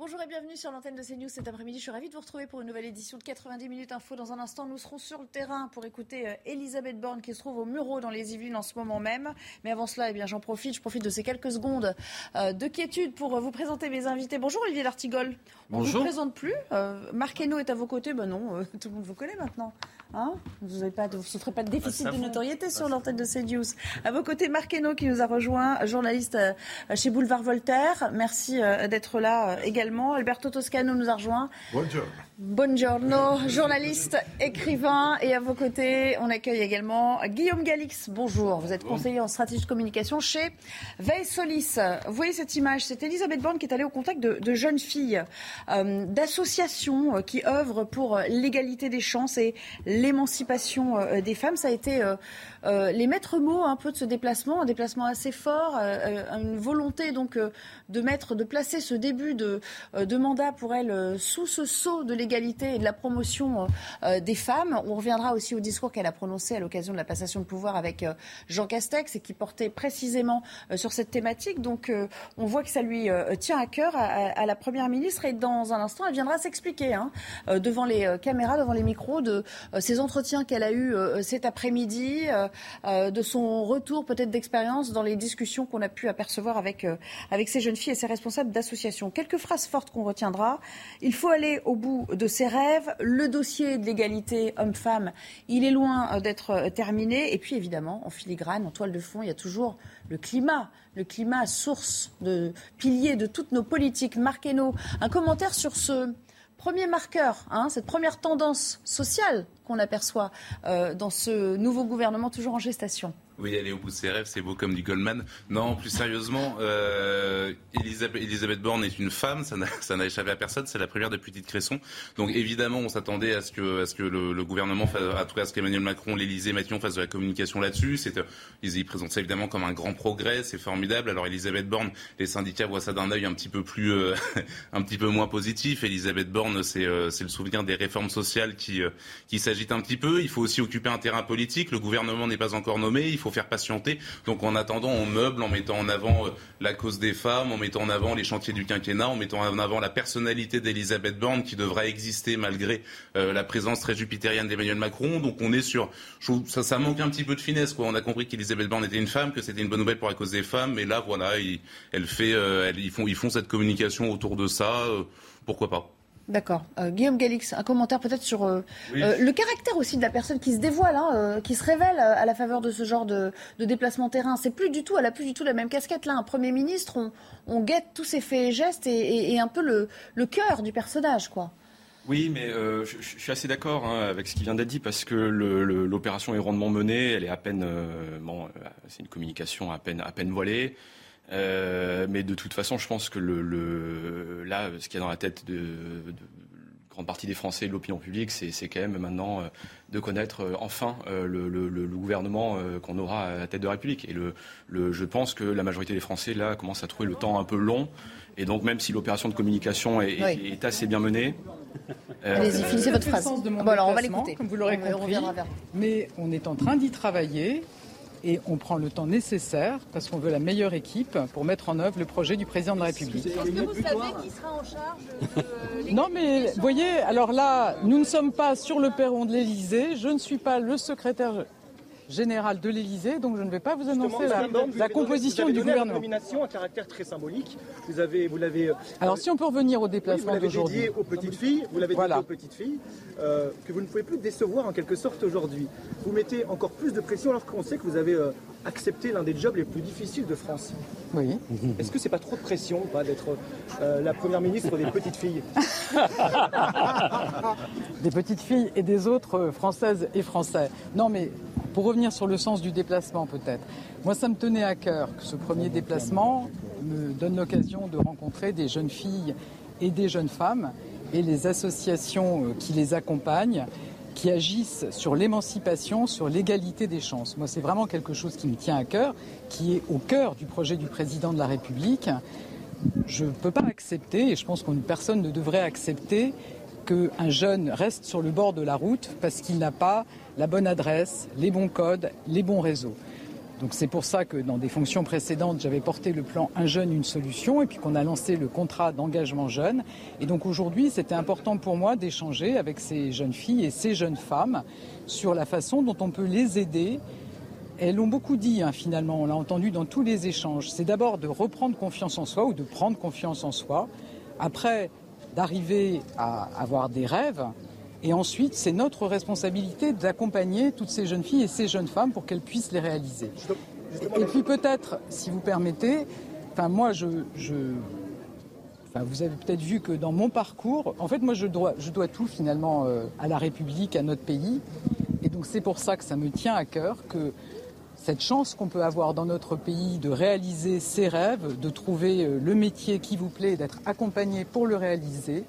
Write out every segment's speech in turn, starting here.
Bonjour et bienvenue sur l'antenne de CNews cet après-midi. Je suis ravie de vous retrouver pour une nouvelle édition de 90 minutes info. Dans un instant, nous serons sur le terrain pour écouter euh, Elisabeth Borne qui se trouve au Muro dans les Yvelines en ce moment même. Mais avant cela, eh bien, j'en profite, je profite de ces quelques secondes euh, de quiétude pour euh, vous présenter mes invités. Bonjour Olivier Lartigol. On ne vous présente plus. Marc Hainaut est à vos côtés. Ben non, tout le monde vous connaît maintenant. Hein vous ne souffrez pas de déficit ah, de notoriété sur l'antenne de CNews. À vos côtés, Marc Hainaut qui nous a rejoint, journaliste chez Boulevard Voltaire. Merci d'être là également. Alberto Toscano nous a rejoint. Bonjour. Buongiorno, journaliste, écrivain. Et à vos côtés, on accueille également Guillaume Galix. Bonjour, vous êtes conseiller en stratégie de communication chez Veille Solis. Vous voyez cette image, c'est Elisabeth Borne qui est allée au contact de, jeunes filles, euh, d'associations euh, qui œuvrent pour l'égalité des chances et l'émancipation euh, des femmes. Ça a été les maîtres mots un peu de ce déplacement, un déplacement assez fort, une volonté donc de mettre, de placer ce début de, de mandat pour elle sous ce sceau de l'égalité et de la promotion euh, des femmes. On reviendra aussi au discours qu'elle a prononcé à l'occasion de la passation de pouvoir avec euh, Jean Castex et qui portait précisément euh, sur cette thématique. Donc on voit que ça lui tient à cœur à, la Première ministre et dans un instant, elle viendra s'expliquer hein, devant les caméras, devant les micros de ces entretiens qu'elle a eus cet après-midi, de son retour peut-être d'expérience dans les discussions qu'on a pu apercevoir avec, avec ces jeunes filles et ces responsables d'associations. Quelques phrases fortes qu'on retiendra. Il faut aller au bout de ses rêves. Le dossier de l'égalité homme-femme, il est loin euh, d'être euh, terminé. Et puis évidemment, en filigrane, en toile de fond, il y a toujours le climat. Le climat, source de pilier de toutes nos politiques. Marquez-nous un commentaire sur ce premier marqueur, hein, cette première tendance sociale qu'on aperçoit euh, dans ce nouveau gouvernement toujours en gestation. Oui, aller au bout de ses rêves, c'est beau comme dit Goldman. Non, plus sérieusement, euh, Elisabeth, Borne est une femme, ça n'a échappé à personne, c'est la première de Petite Cresson. Donc évidemment, on s'attendait à ce que, à ce que le, gouvernement, à tout cas à ce qu'Emmanuel Macron, l'Élysée, Matignon fassent de la communication là-dessus. Ils, ils présentent ça évidemment comme un grand progrès, c'est formidable. Alors Elisabeth Borne, les syndicats voient ça d'un œil un petit peu plus, euh, un petit peu moins positif. Elisabeth Borne, c'est euh, le souvenir des réformes sociales qui, euh, qui s'agitent un petit peu. Il faut aussi occuper un terrain politique. Le gouvernement n'est pas encore nommé. Il faut faire patienter. Donc en attendant, on meuble en mettant en avant euh, la cause des femmes, en mettant en avant les chantiers du quinquennat, en mettant en avant la personnalité d'Elisabeth Borne qui devrait exister malgré euh, la présence très jupitérienne d'Emmanuel Macron. Donc on est sur, ça, ça manque un petit peu de finesse. Quoi. On a compris qu'Elisabeth Borne était une femme, que c'était une bonne nouvelle pour la cause des femmes, mais là voilà, elle fait, euh, ils font, ils font cette communication autour de ça. pourquoi pas D'accord. Euh, Guillaume Galix, un commentaire peut-être sur euh, euh, le caractère aussi de la personne qui se dévoile, hein, qui se révèle à la faveur de ce genre de, déplacement terrain. C'est plus du tout, elle a plus du tout la même casquette. Là, un Premier ministre, on, guette tous ses faits et gestes et, un peu le, cœur du personnage, quoi. Oui, mais je, suis assez d'accord hein, avec ce qui vient d'être dit parce que l'opération est rondement menée, elle est à peine, bon, c'est une communication à peine, à peine voilée. Euh, mais de toute façon, je pense que le, là, ce qu'il y a dans la tête de, grande partie des Français et de l'opinion publique, c'est quand même maintenant euh, de connaître euh, enfin le, gouvernement qu'on aura à la tête de la République. Et le, je pense que la majorité des Français, là, commencent à trouver le temps un peu long. Et donc, même si l'opération de communication est, assez bien menée. Allez-y, finissez votre phrase. bon, alors, on va l'écouter. Comme vous l'aurez compris. mais on est en train d'y travailler et on prend le temps nécessaire parce qu'on veut la meilleure équipe pour mettre en œuvre le projet du président de la République. Est-ce que vous savez qui sera en charge de Non, mais voyez, alors là, nous ne sommes pas sur le perron de l'Élysée. Je ne suis pas le secrétaire général de l'Élysée, donc je ne vais pas vous annoncer la, composition du gouvernement. Une nomination à caractère très symbolique. Vous avez, vous l'avez. Euh, Alors, si on peut revenir au déplacement d'aujourd'hui. Vous l'avez dédié aux petites filles. Vous l'avez dédié aux petites filles euh, que vous ne pouvez plus décevoir en quelque sorte aujourd'hui. Vous mettez encore plus de pression alors qu'on sait que vous avez euh, accepté l'un des jobs les plus difficiles de France. Oui. Est-ce que c'est pas trop de pression, pas d'être la première ministre des petites filles Des petites filles et des autres françaises et français. Non, mais pour revenir sur le sens du déplacement peut-être, moi ça me tenait à cœur que ce premier déplacement me donne l'occasion de rencontrer des jeunes filles et des jeunes femmes et les associations euh, qui les accompagnent, qui agissent sur l'émancipation, sur l'égalité des chances. Moi c'est vraiment quelque chose qui me tient à cœur, qui est au cœur du projet du président de la République. Je ne peux pas accepter, et je pense qu'une personne ne devrait accepter, qu'un jeune reste sur le bord de la route parce qu'il n'a pas la bonne adresse, les bons codes, les bons réseaux. Donc c'est pour ça que dans des fonctions précédentes, j'avais porté le plan Un jeune, une solution, et puis qu'on a lancé le contrat d'engagement jeune. Et donc aujourd'hui, c'était important pour moi d'échanger avec ces jeunes filles et ces jeunes femmes sur la façon dont on peut les aider. Elles l'ont beaucoup dit hein, finalement, on l'a entendu dans tous les échanges. C'est d'abord de reprendre confiance en soi ou de prendre confiance en soi. Après, d'arriver à avoir des rêves, et ensuite, c'est notre responsabilité d'accompagner toutes ces jeunes filles et ces jeunes femmes pour qu'elles puissent les réaliser. Et puis peut-être, si vous permettez, enfin moi je, Enfin, vous avez peut-être vu que dans mon parcours, en fait, moi, je dois, je dois tout finalement euh, à la République, à notre pays. Et donc, c'est pour ça que ça me tient à cœur que cette chance qu'on peut avoir dans notre pays de réaliser ses rêves, de trouver euh, le métier qui vous plaît, d'être accompagné pour le réaliser,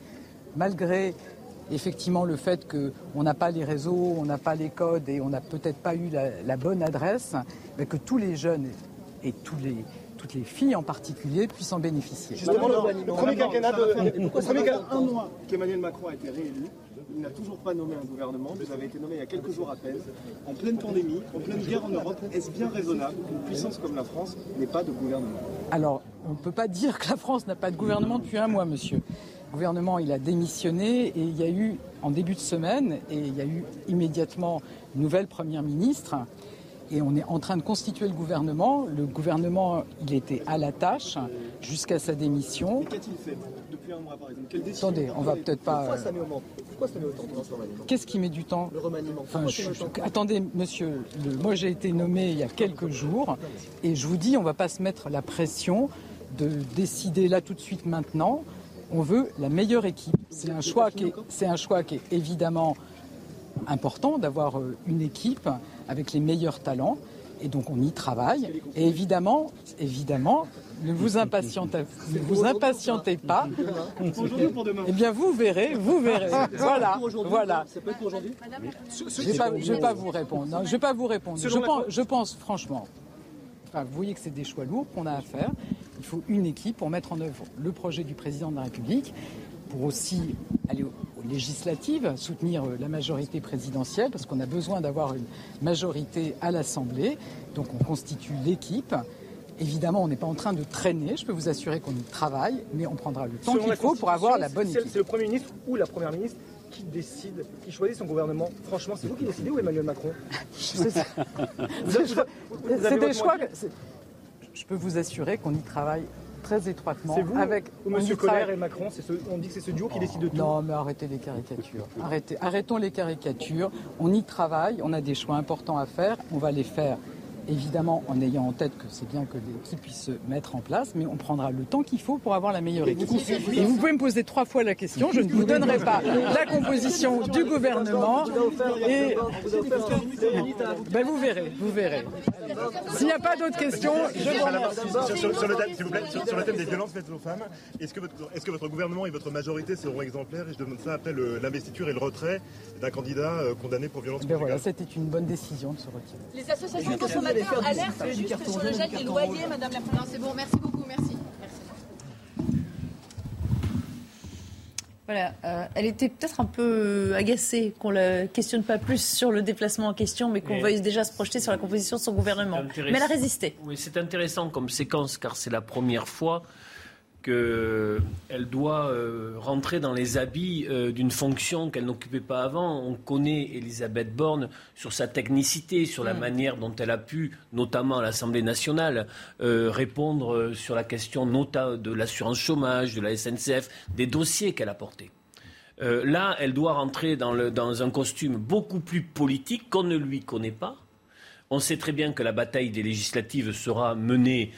malgré effectivement le fait qu'on n'a pas les réseaux, on n'a pas les codes et on n'a peut-être pas eu la, bonne adresse, mais que tous les jeunes et tous les, toutes les filles en particulier puissent en bénéficier. Justement, le, premier quinquennat de, un mois qu'Emmanuel Macron a été réélu, il n'a toujours pas nommé un gouvernement. Vous avez été nommé il y a quelques jours à peine. En pleine pandémie, en pleine guerre en Europe, est-ce bien raisonnable qu'une puissance comme la France n'ait pas de gouvernement? Alors, on ne peut pas dire que la France n'a pas de gouvernement depuis un mois, monsieur. Le gouvernement, il a démissionné et il y a eu, en début de semaine, et il y a eu immédiatement une nouvelle première ministre. Et on est en train de constituer le gouvernement. Le gouvernement, il était à la tâche jusqu'à sa démission. Qu'a-t-il fait depuis un mois, par exemple? Attendez, on va peut-être pas. Pourquoi ça met, Pourquoi ça met autant de temps Qu'est-ce qui met du temps Le remaniement. Enfin, Attendez, monsieur, moi j'ai été nommé il y a quelques jours et je vous dis, on ne va pas se mettre la pression de décider là tout de suite maintenant on veut la meilleure équipe. C'est un choix qui est, c'est un choix qui est évidemment important d'avoir euh, une équipe avec les meilleurs talents. Et donc on y travaille. Et évidemment, évidemment, ne vous impatientez, ne vous impatientez pas. Eh bien, vous verrez, vous verrez. Voilà, voilà. Je ne vais, pas vous répondre. je vais pas vous répondre. Je pense, je pense franchement. vous voyez que c'est des choix lourds qu'on a à faire. Il faut une équipe pour mettre en œuvre le projet du président de la République, pour aussi aller aux législatives, soutenir euh, la majorité présidentielle, parce qu'on a besoin d'avoir une majorité à l'Assemblée. Donc on constitue l'équipe. Évidemment, on n'est pas en train de traîner, je peux vous assurer qu'on y travaille, mais on prendra le temps qu'il faut pour avoir la bonne équipe. C'est le Premier ministre ou la Première ministre qui décide, qui choisit son gouvernement Franchement, c'est vous qui décidez ou Emmanuel Macron C'est des choix je peux vous assurer qu'on y travaille très étroitement. C'est vous avec ou M. Colère et Macron On dit que c'est ce duo qui décide de tout. Non, mais arrêtez les caricatures. Arrêtez, arrêtons les caricatures. On y travaille. On a des choix importants à faire. On va les faire évidemment en ayant en tête que c'est bien que l'équipe puisse se mettre en place, mais on prendra le temps qu'il faut pour avoir la meilleure équipe. Et vous pouvez me poser trois fois la question, je ne vous donnerai pas la composition du gouvernement. Et ben vous verrez, vous verrez. S'il n'y a pas d'autres questions, je vous remercie. Sur, le, thème, sur le thème des violences faites aux femmes, est-ce que, votre, est que votre gouvernement et votre majorité seront exemplaires Et je demande ça après l'investiture et le retrait d'un candidat euh, condamné pour violence ben voilà, C'était une bonne décision de se retirer. Les associations consommateurs alertent juste sur le gel des loyers, Madame la Présidente. C'est bon, merci beaucoup, merci. Voilà, euh, elle était peut-être un peu agacée qu'on la questionne pas plus sur le déplacement en question, mais qu'on veuille déjà se projeter sur la composition de son gouvernement. Mais elle a résisté. Oui, c'est intéressant comme séquence, car c'est la première fois qu'elle doit euh, rentrer dans les habits euh, d'une fonction qu'elle n'occupait pas avant. On connaît Elisabeth Borne sur sa technicité, sur la mm. manière dont elle a pu, notamment à l'Assemblée nationale, euh, répondre sur la question de l'assurance chômage, de la SNCF, des dossiers qu'elle a portés. là, elle doit rentrer dans, dans un costume beaucoup plus politique qu'on ne lui connaît pas. On sait très bien que la bataille des législatives sera menée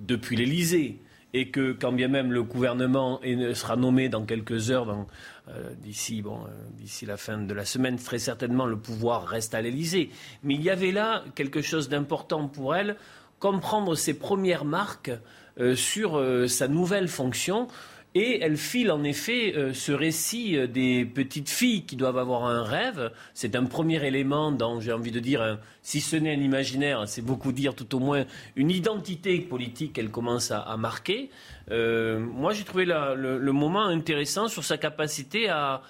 depuis l'Élysée et que quand bien même le gouvernement sera nommé dans quelques heures, euh, d'ici bon, euh, la fin de la semaine, très certainement le pouvoir reste à l'Élysée. Mais il y avait là quelque chose d'important pour elle, comprendre ses premières marques euh, sur sa nouvelle fonction et elle file en effet euh, ce récit euh, des petites filles qui doivent avoir un rêve. C'est un premier élément dans, j'ai envie de dire, si ce n'est un imaginaire, c'est beaucoup dire tout au moins une identité politique qu'elle commence à, marquer. Euh, moi, j'ai trouvé le, moment intéressant sur sa capacité à,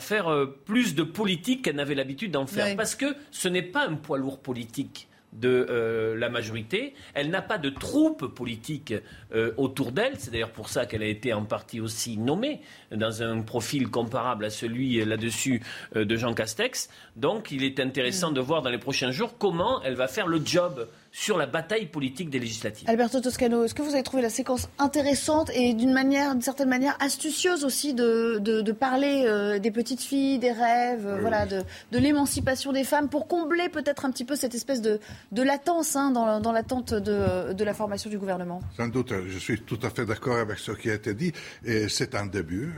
faire plus de politique qu'elle n'avait l'habitude d'en faire. Parce que ce n'est pas un poids lourd politique de euh, la majorité. Elle n'a pas de troupe politique euh, autour d'elle. C'est d'ailleurs pour ça qu'elle a été en partie aussi nommée dans un profil comparable à celui là-dessus de Jean Castex. Donc il est intéressant mm. de voir dans les prochains jours comment elle va faire le job sur la bataille politique des législatives. Alberto Toscano, est-ce que vous avez trouvé la séquence intéressante et d'une manière, d'une certaine manière, astucieuse aussi de, de, parler euh, des petites filles, des rêves, voilà, de, de l'émancipation des femmes pour combler peut-être un petit peu cette espèce de, de latence hein, dans, dans l'attente de, de la formation du gouvernement? Sans doute, je suis tout à fait d'accord avec ce qui a été dit. C'est un début.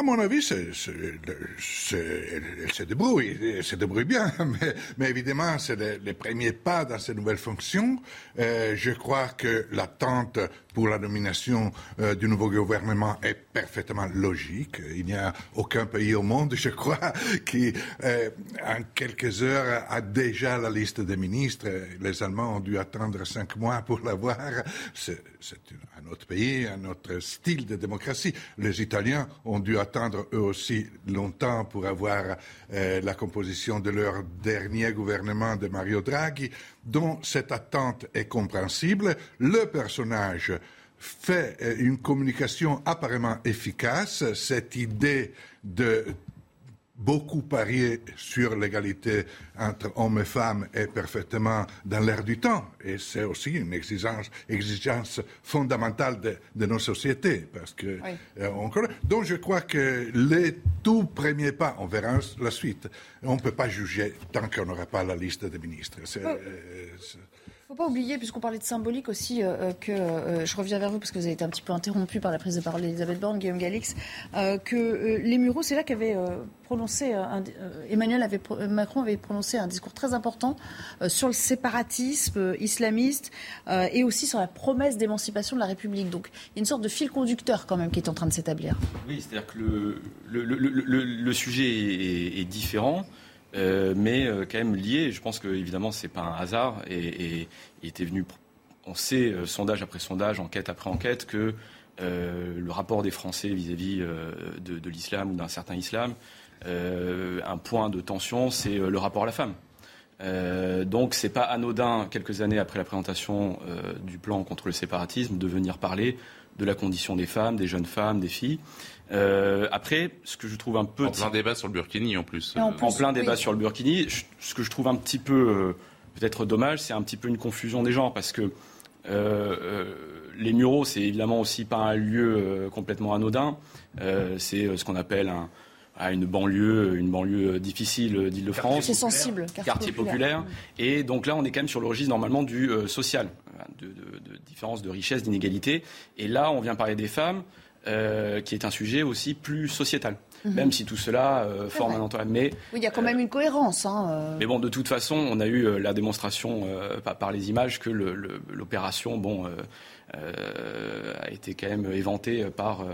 À mon avis, elle se débrouille, elle se débrouille bien, mais, mais évidemment, c'est les, premiers pas dans ces nouvelles fonctions. Euh, je crois que l'attente pour la nomination euh, du nouveau gouvernement est parfaitement logique. Il n'y a aucun pays au monde, je crois, qui, euh, en quelques heures, a déjà la liste des ministres. Les Allemands ont dû attendre cinq mois pour l'avoir. C'est un autre pays, un autre style de démocratie. Les Italiens ont dû attendre eux aussi longtemps pour avoir euh, la composition de leur dernier gouvernement de Mario Draghi, dont cette attente est compréhensible. Le personnage fait euh, une communication apparemment efficace, cette idée de beaucoup parier sur l'égalité entre hommes et femmes est parfaitement dans l'air du temps. Et c'est aussi une exigence, exigence fondamentale de, nos sociétés. Parce que, euh, donc je crois que les tout premiers pas, on verra la suite. On ne peut pas juger tant qu'on n'aura pas la liste des ministres. Euh, ne faut pas oublier, puisqu'on parlait de symbolique aussi, euh, euh, que euh, je reviens vers vous parce que vous avez été un petit peu interrompu par la prise de parole d'Elisabeth Borne, Guillaume Galix, que les Mureaux, c'est là qu'avait prononcé Emmanuel avait, Macron avait prononcé un discours très important sur le séparatisme islamiste et aussi sur la promesse d'émancipation de la République. Donc il y a une sorte de fil conducteur quand même qui est en train de s'établir. Oui, c'est-à-dire que le, le, sujet est, est différent. Euh, mais euh, quand même lié. Je pense que évidemment c'est pas un hasard et, il était venu. On sait euh, sondage après sondage, enquête après enquête que le rapport des Français vis-à-vis de, l'islam ou d'un certain islam, un point de tension, c'est le rapport à la femme. donc c'est pas anodin quelques années après la présentation du plan contre le séparatisme de venir parler de la condition des femmes, des jeunes femmes, des filles. Euh, après, ce que je trouve un peu... En plein débat sur le Burkini en plus. En, plein débat sur le Burkini. ce que je trouve un petit peu euh, peut-être dommage, c'est un petit peu une confusion des gens parce que euh, les Mureaux, c'est évidemment aussi pas un lieu complètement anodin. c'est ce qu'on appelle un, une banlieue, une banlieue difficile d'Île-de-France. C'est sensible, quartier, populaire. Et donc là, on est quand même sur le registre normalement du social, de, de, de différence, de richesse, d'inégalité. Et là, on vient parler des femmes. Euh, qui est un sujet aussi plus sociétal. Mhm. Même si tout cela euh, forme un entourage. Mais oui, il y a quand même une cohérence. Hein, mais bon, de toute façon, on a eu la démonstration par, les images que l'opération, bon, a été quand même éventée par.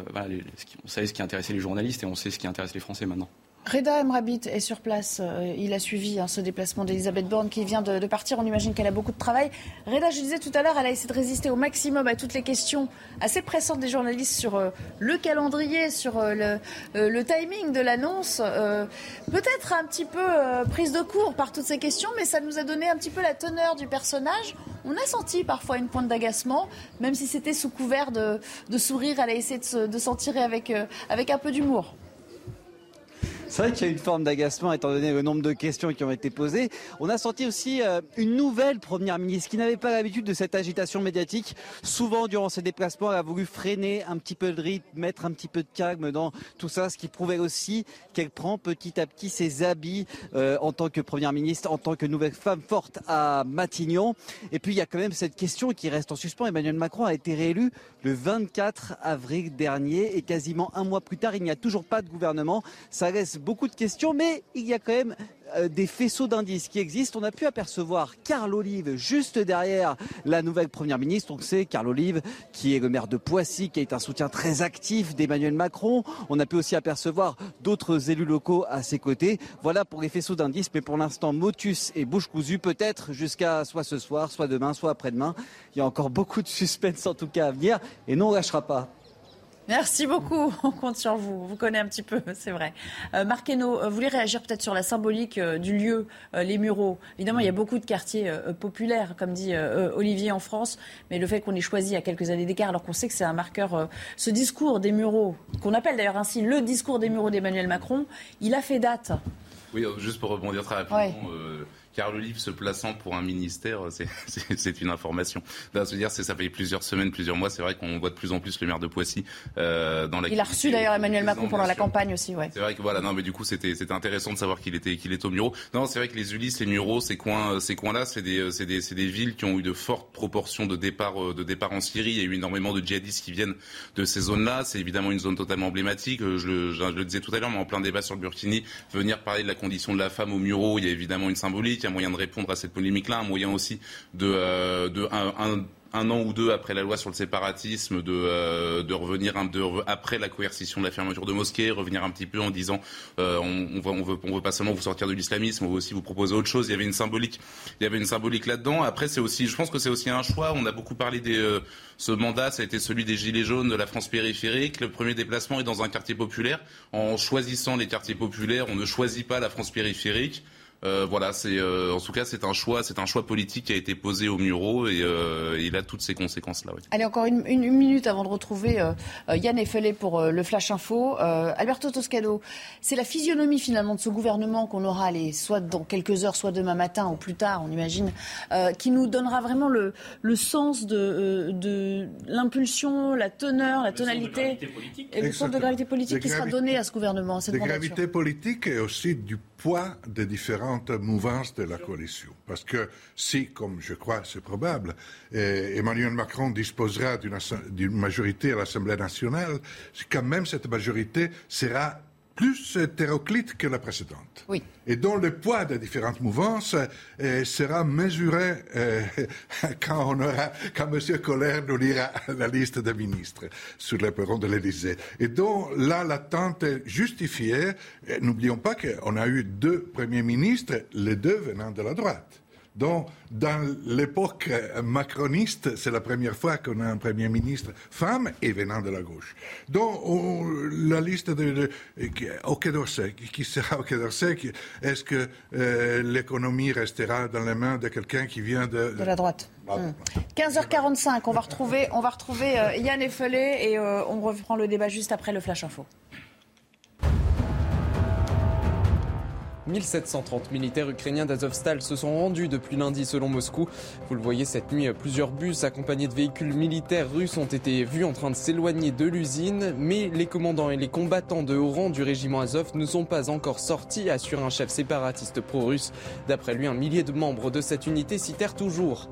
on savait ce qui intéressait les journalistes et on sait ce qui intéresse les Français maintenant. Reda Emrabit est sur place. Euh, il a suivi hein, ce déplacement d'Elisabeth Borne qui vient de, partir. On imagine qu'elle a beaucoup de travail. Reda, je disais tout à l'heure, elle a essayé de résister au maximum à toutes les questions assez pressantes des journalistes sur euh, le calendrier, sur euh, le, timing de l'annonce. Peut-être un petit peu prise de court par toutes ces questions, mais ça nous a donné un petit peu la teneur du personnage. On a senti parfois une pointe d'agacement, même si c'était sous couvert de, sourire. Elle a essayé de s'en tirer avec, avec un peu d'humour. C'est vrai qu'il y a une forme d'agacement étant donné le nombre de questions qui ont été posées. On a senti aussi euh, une nouvelle première ministre qui n'avait pas l'habitude de cette agitation médiatique. Souvent, durant ses déplacements, elle a voulu freiner un petit peu le rythme, mettre un petit peu de calme dans tout ça, ce qui prouvait aussi qu'elle prend petit à petit ses habits euh, en tant que première ministre, en tant que nouvelle femme forte à Matignon. Et puis, il y a quand même cette question qui reste en suspens. Emmanuel Macron a été réélu le 24 avril dernier et quasiment un mois plus tard, il n'y a toujours pas de gouvernement. Ça beaucoup de questions, mais il y a quand même euh, des faisceaux d'indices qui existent. On a pu apercevoir Carl Olive juste derrière la nouvelle première ministre. On sait Carl Olive qui est le maire de Poissy, qui est un soutien très actif d'Emmanuel Macron. On a pu aussi apercevoir d'autres élus locaux à ses côtés. Voilà pour les faisceaux d'indices, mais pour l'instant, motus et bouche cousue, peut-être jusqu'à soit ce soir, soit demain, soit après-demain. Il y a encore beaucoup de suspense en tout cas à venir et non, on lâchera pas. Merci beaucoup. On compte sur vous. On vous connaît un petit peu, c'est vrai. Euh, Marc Hainaut, vous voulez réagir peut-être sur la symbolique du lieu, les Mureaux Évidemment, il y a beaucoup de quartiers populaires, comme dit Olivier en France, mais le fait qu'on ait choisi à quelques années d'écart, alors qu'on sait que c'est un marqueur, ce discours des Mureaux, qu'on appelle d'ailleurs ainsi le discours des Mureaux d'Emmanuel Macron, il a fait date. Oui, juste pour rebondir très rapidement. Car le livre se plaçant pour un ministère, c'est une information. Là, se dire, ça fait plusieurs semaines, plusieurs mois. C'est vrai qu'on voit de plus en plus le maire de Poissy euh, dans la. Il a reçu d'ailleurs Emmanuel Macron pendant la campagne aussi, ouais. C'est vrai que voilà, non, mais du coup, c'était intéressant de savoir qu'il était qu'il est au Muro. Non, c'est vrai que les Ulysses, les Mureaux, ces coins, ces coins-là, c'est des, des, des villes qui ont eu de fortes proportions de départ de départ en Syrie. Il y a eu énormément de djihadistes qui viennent de ces zones-là. C'est évidemment une zone totalement emblématique. Je le, je le disais tout à l'heure, mais en plein débat sur le Burkini, venir parler de la condition de la femme au Muro, il y a évidemment une symbolique un moyen de répondre à cette polémique-là, un moyen aussi de, euh, de un, an ou deux après la loi sur le séparatisme, de, euh, de revenir de, après la coercition de la fermeture de mosquées, revenir un petit peu en disant euh, on, on, veut, pas seulement vous sortir de l'islamisme, on veut aussi vous proposer autre chose. Il y avait une symbolique, y là-dedans. Après, c'est aussi, je pense que c'est aussi un choix. On a beaucoup parlé euh, ce mandat, ça a été celui des gilets jaunes de la France périphérique. Le premier déplacement est dans un quartier populaire. En choisissant les quartiers populaires, on ne choisit pas la France périphérique. Euh, voilà, c'est euh, en tout cas c'est un choix, c'est un choix politique qui a été posé au Muro et euh, il a toutes ces conséquences là. Allez encore une, minute avant de retrouver Yann Effelé pour le flash info. Alberto Toscado, c'est la physionomie finalement de ce gouvernement qu'on aura les, soit dans quelques heures, soit demain matin ou plus tard, on imagine, qui nous donnera vraiment le, le sens de, de l'impulsion, la teneur, la tonalité et le sens de gravité politique qui sera donné à ce gouvernement. Cette de gravité politique et aussi du des différentes mouvances de la coalition. Parce que si, comme je crois c'est probable, eh, Emmanuel Macron disposera d'une majorité à l'Assemblée nationale, quand même cette majorité sera plus hétéroclite que la précédente. Oui. Et dont le poids des différentes mouvances euh, sera mesuré euh, quand on aura, quand M. Collère nous lira la liste des ministres sur le perron de l'Élysée. Et dont là, l'attente est justifiée. N'oublions pas qu'on a eu deux premiers ministres, les deux venant de la droite. Donc, dans l'époque macroniste, c'est la première fois qu'on a un Premier ministre femme et venant de la gauche. Donc, la liste de, au Quai d'Orsay, qui sera au Quai d'Orsay Est-ce que euh, l'économie restera dans les mains de quelqu'un qui vient de... De la droite. 15h45, hmm. on va retrouver, on va retrouver euh, Yann Effelé et euh, on reprend le débat juste après le Flash Info. 1730 militaires ukrainiens d'Azovstal se sont rendus depuis lundi selon Moscou. Vous le voyez cette nuit, plusieurs bus accompagnés de véhicules militaires russes ont été vus en train de s'éloigner de l'usine, mais les commandants et les combattants de haut rang du régiment Azov ne sont pas encore sortis, assure un chef séparatiste pro-russe. D'après lui, un millier de membres de cette unité citèrent toujours.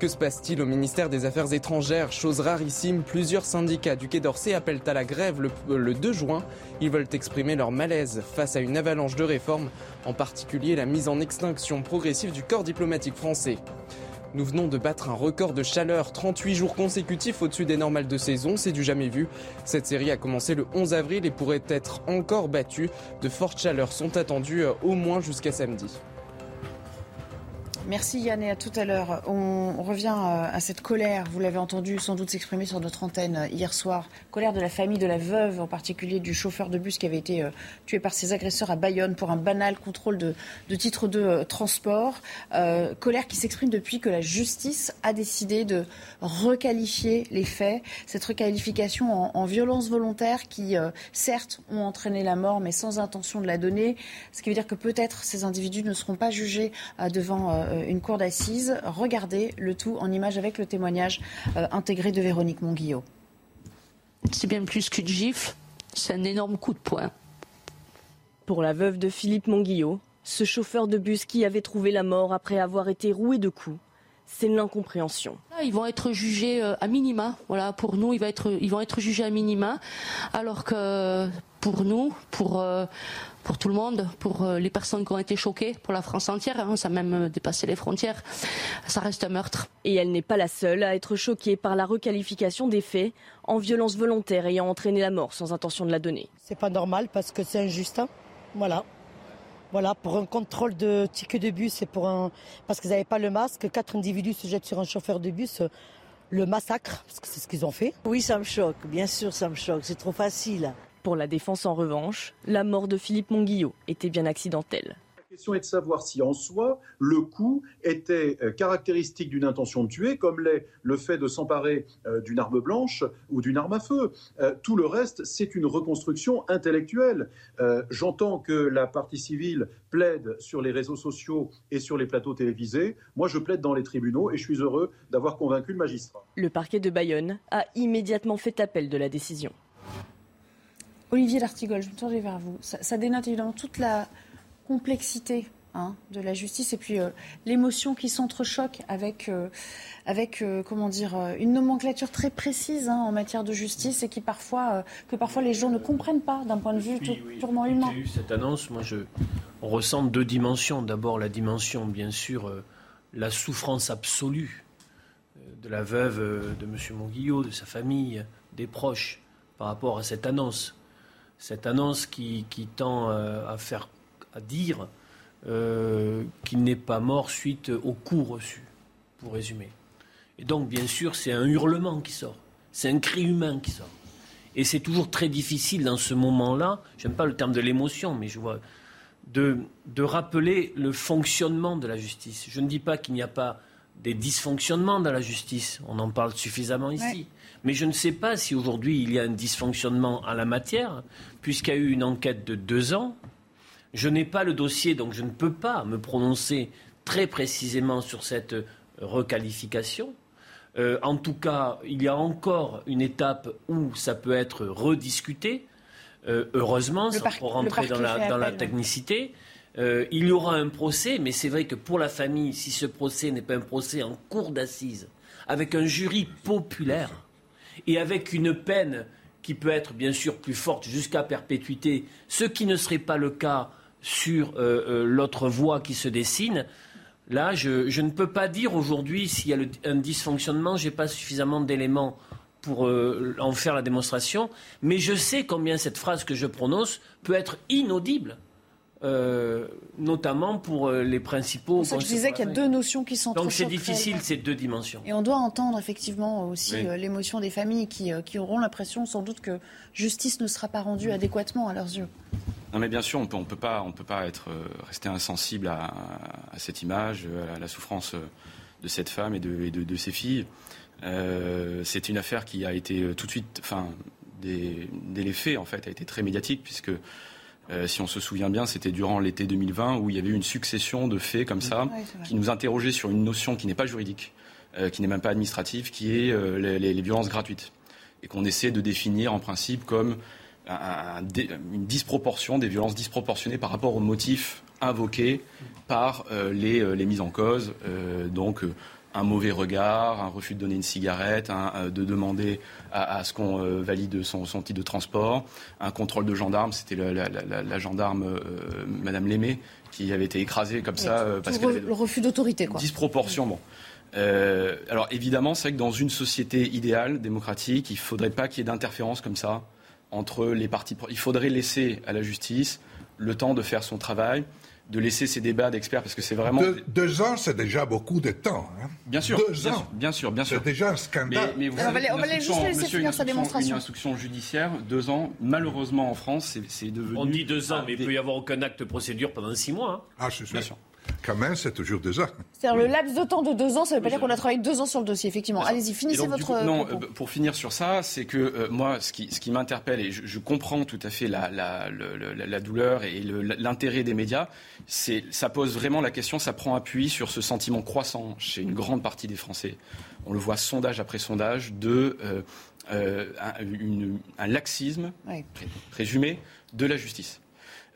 Que se passe-t-il au ministère des Affaires étrangères? Chose rarissime, plusieurs syndicats du Quai d'Orsay appellent à la grève le, 2 juin. Ils veulent exprimer leur malaise face à une avalanche de réformes, en particulier la mise en extinction progressive du corps diplomatique français. Nous venons de battre un record de chaleur, 38 jours consécutifs au-dessus des normales de saison, c'est du jamais vu. Cette série a commencé le 11 avril et pourrait être encore battue. De fortes chaleurs sont attendues euh, au moins jusqu'à samedi. Merci Yann et à tout à l'heure. On revient euh, à cette colère, vous l'avez entendu sans doute s'exprimer sur notre antenne euh, hier soir. Colère de la famille de la veuve, en particulier du chauffeur de bus qui avait été euh, tué par ses agresseurs à Bayonne pour un banal contrôle de, titre de transport. colère qui s'exprime depuis que la justice a décidé de requalifier les faits. Cette requalification en, en violence volontaire qui, certes, ont entraîné la mort, mais sans intention de la donner. Ce qui veut dire que peut-être ces individus ne seront pas jugés devant une cour d'assises. Regardez le tout en image avec le témoignage euh, intégré de Véronique Monguillot. C'est bien plus qu'une gifle, c'est un énorme coup de poing. Pour la veuve de Philippe Monguillot, ce chauffeur de bus qui avait trouvé la mort après avoir été roué de coups, c'est l'incompréhension. Ils vont être jugés euh, à minima. Voilà, pour nous, ils vont être, ils vont être jugés à minima, alors que pour nous, pour pour tout le monde, pour euh, les personnes qui ont été choquées, pour la France entière, hein, ça a même dépassé les frontières, ça reste un meurtre. Et elle n'est pas la seule à être choquée par la requalification des faits en violence volontaire ayant entraîné la mort sans intention de la donner. C'est pas normal parce que c'est injuste. Hein. Voilà. Voilà, pour un contrôle de ticket de bus et pour un. Parce qu'ils n'avaient pas le masque, quatre individus se jettent sur un chauffeur de bus. le massacre, parce que c'est ce qu'ils ont fait. Oui, ça me choque, bien sûr, ça me choque, c'est trop facile. Pour la défense, en revanche, la mort de Philippe Monguillot était bien accidentelle. La question est de savoir si en soi, le coup était euh, caractéristique d'une intention de tuer, comme l'est le fait de s'emparer euh, d'une arme blanche ou d'une arme à feu. Euh, tout le reste, c'est une reconstruction intellectuelle. J'entends que la partie civile plaide sur les réseaux sociaux et sur les plateaux télévisés. Moi, je plaide dans les tribunaux et je suis heureux d'avoir convaincu le magistrat. Le parquet de Bayonne a immédiatement fait appel de la décision. Olivier Lartigol, je me tourne vers vous. ça dénote évidemment toute la complexité hein, de la justice et puis euh, l'émotion qui s'entrechoque avec, euh, avec euh, comment dire, une nomenclature très précise hein, en matière de justice et qui parfois, que parfois les gens ne comprennent pas d'un point de vue purement humain. Il y a eu cette annonce, moi je, on ressent deux dimensions. D'abord la dimension, bien sûr, la souffrance absolue de la veuve de M. Monguillot, de sa famille, des proches par rapport à cette annonce. Cette annonce qui, tend à faire dire euh, qu'il n'est pas mort suite au coup reçu, pour résumer. Et donc, bien sûr, c'est un hurlement qui sort, c'est un cri humain qui sort. Et c'est toujours très difficile dans ce moment-là, j'aime pas le terme de l'émotion, mais je vois, de, de, rappeler le fonctionnement de la justice. Je ne dis pas qu'il n'y a pas des dysfonctionnements dans la justice, on en parle suffisamment ici. Mais je ne sais pas si aujourd'hui il y a un dysfonctionnement à la matière, puisqu'il y a eu une enquête de deux ans, je n'ai pas le dossier, donc je ne peux pas me prononcer très précisément sur cette requalification. Euh, en tout cas, il y a encore une étape où ça peut être rediscuté. Euh, heureusement, sans rentrer dans la, technicité. Euh, il y aura un procès, mais c'est vrai que pour la famille, si ce procès n'est pas un procès en cour d'assises, avec un jury populaire et avec une peine qui peut être bien sûr plus forte jusqu'à perpétuité, ce qui ne serait pas le cas sur euh, euh, l'autre voie qui se dessine. Là, je, ne peux pas dire aujourd'hui s'il y a un dysfonctionnement. Je n'ai pas suffisamment d'éléments pour euh, en faire la démonstration. Mais je sais combien cette phrase que je prononce peut être inaudible. Notamment pour les principaux. C'est pour ça que je disais qu'il y a deux notions qui sont Donc c'est difficile ces deux dimensions. Et on doit entendre effectivement aussi l'émotion des familles qui, qui auront l'impression sans doute que justice ne sera pas rendue adéquatement à leurs yeux. Non, mais bien sûr, on peut, ne peut, pas, on peut pas être, euh, rester insensible à, cette image, à la souffrance euh, de cette femme et de, de, ses filles. Euh, c'est une affaire qui a été tout de suite, enfin, dès, les faits, en fait, a été très médiatique, puisque si on se souvient bien, c'était durant l'été 2020 où il y avait eu une succession de faits comme ça qui nous interrogeaient sur une notion qui n'est pas juridique, qui n'est même pas administrative, qui est les, violences gratuites. Et qu'on essaie de définir en principe comme une disproportion, des violences disproportionnées par rapport aux motifs invoqués par euh, les, euh, les, mises en cause. Euh, donc, un mauvais regard, un refus de donner une cigarette, de demander à, ce qu'on valide son, titre de transport, un contrôle de gendarme, c'était la, gendarme Madame Lémé qui avait été écrasée comme ça parce qu'elle le refus d'autorité quoi. Disproportion, bon. alors évidemment, c'est vrai que dans une société idéale, démocratique, il ne faudrait pas qu'il y ait d'interférence comme ça entre les parties. Il faudrait laisser à la justice le temps de faire son travail, de laisser ces débats d'experts, parce que c'est vraiment... deux ans, c'est déjà beaucoup de temps. Hein. Bien sûr. Deux ans. Bien sûr, bien sûr. C'est déjà un scandale. Mais, vous on va, juste laisser finir sa démonstration. Une instruction judiciaire, deux ans, malheureusement en France, c'est devenu... On dit deux ans, mais il ne peut y avoir aucun acte de procédure pendant six mois. Hein. Ah, je suis Bien sûr. Quand même, c'est toujours deux ans. C'est-à-dire le laps de temps de deux ans, ça ne veut pas dire qu'on a travaillé deux ans sur le dossier, effectivement. Allez-y, finissez votre. non, euh, pour finir sur ça, c'est que euh, moi, ce qui, ce qui m'interpelle, et je, comprends tout à fait la, la, la, douleur et l'intérêt des médias, c'est ça pose vraiment la question, ça prend appui sur ce sentiment croissant chez une grande partie des Français. On le voit sondage après sondage de euh, un, laxisme présumé de la justice.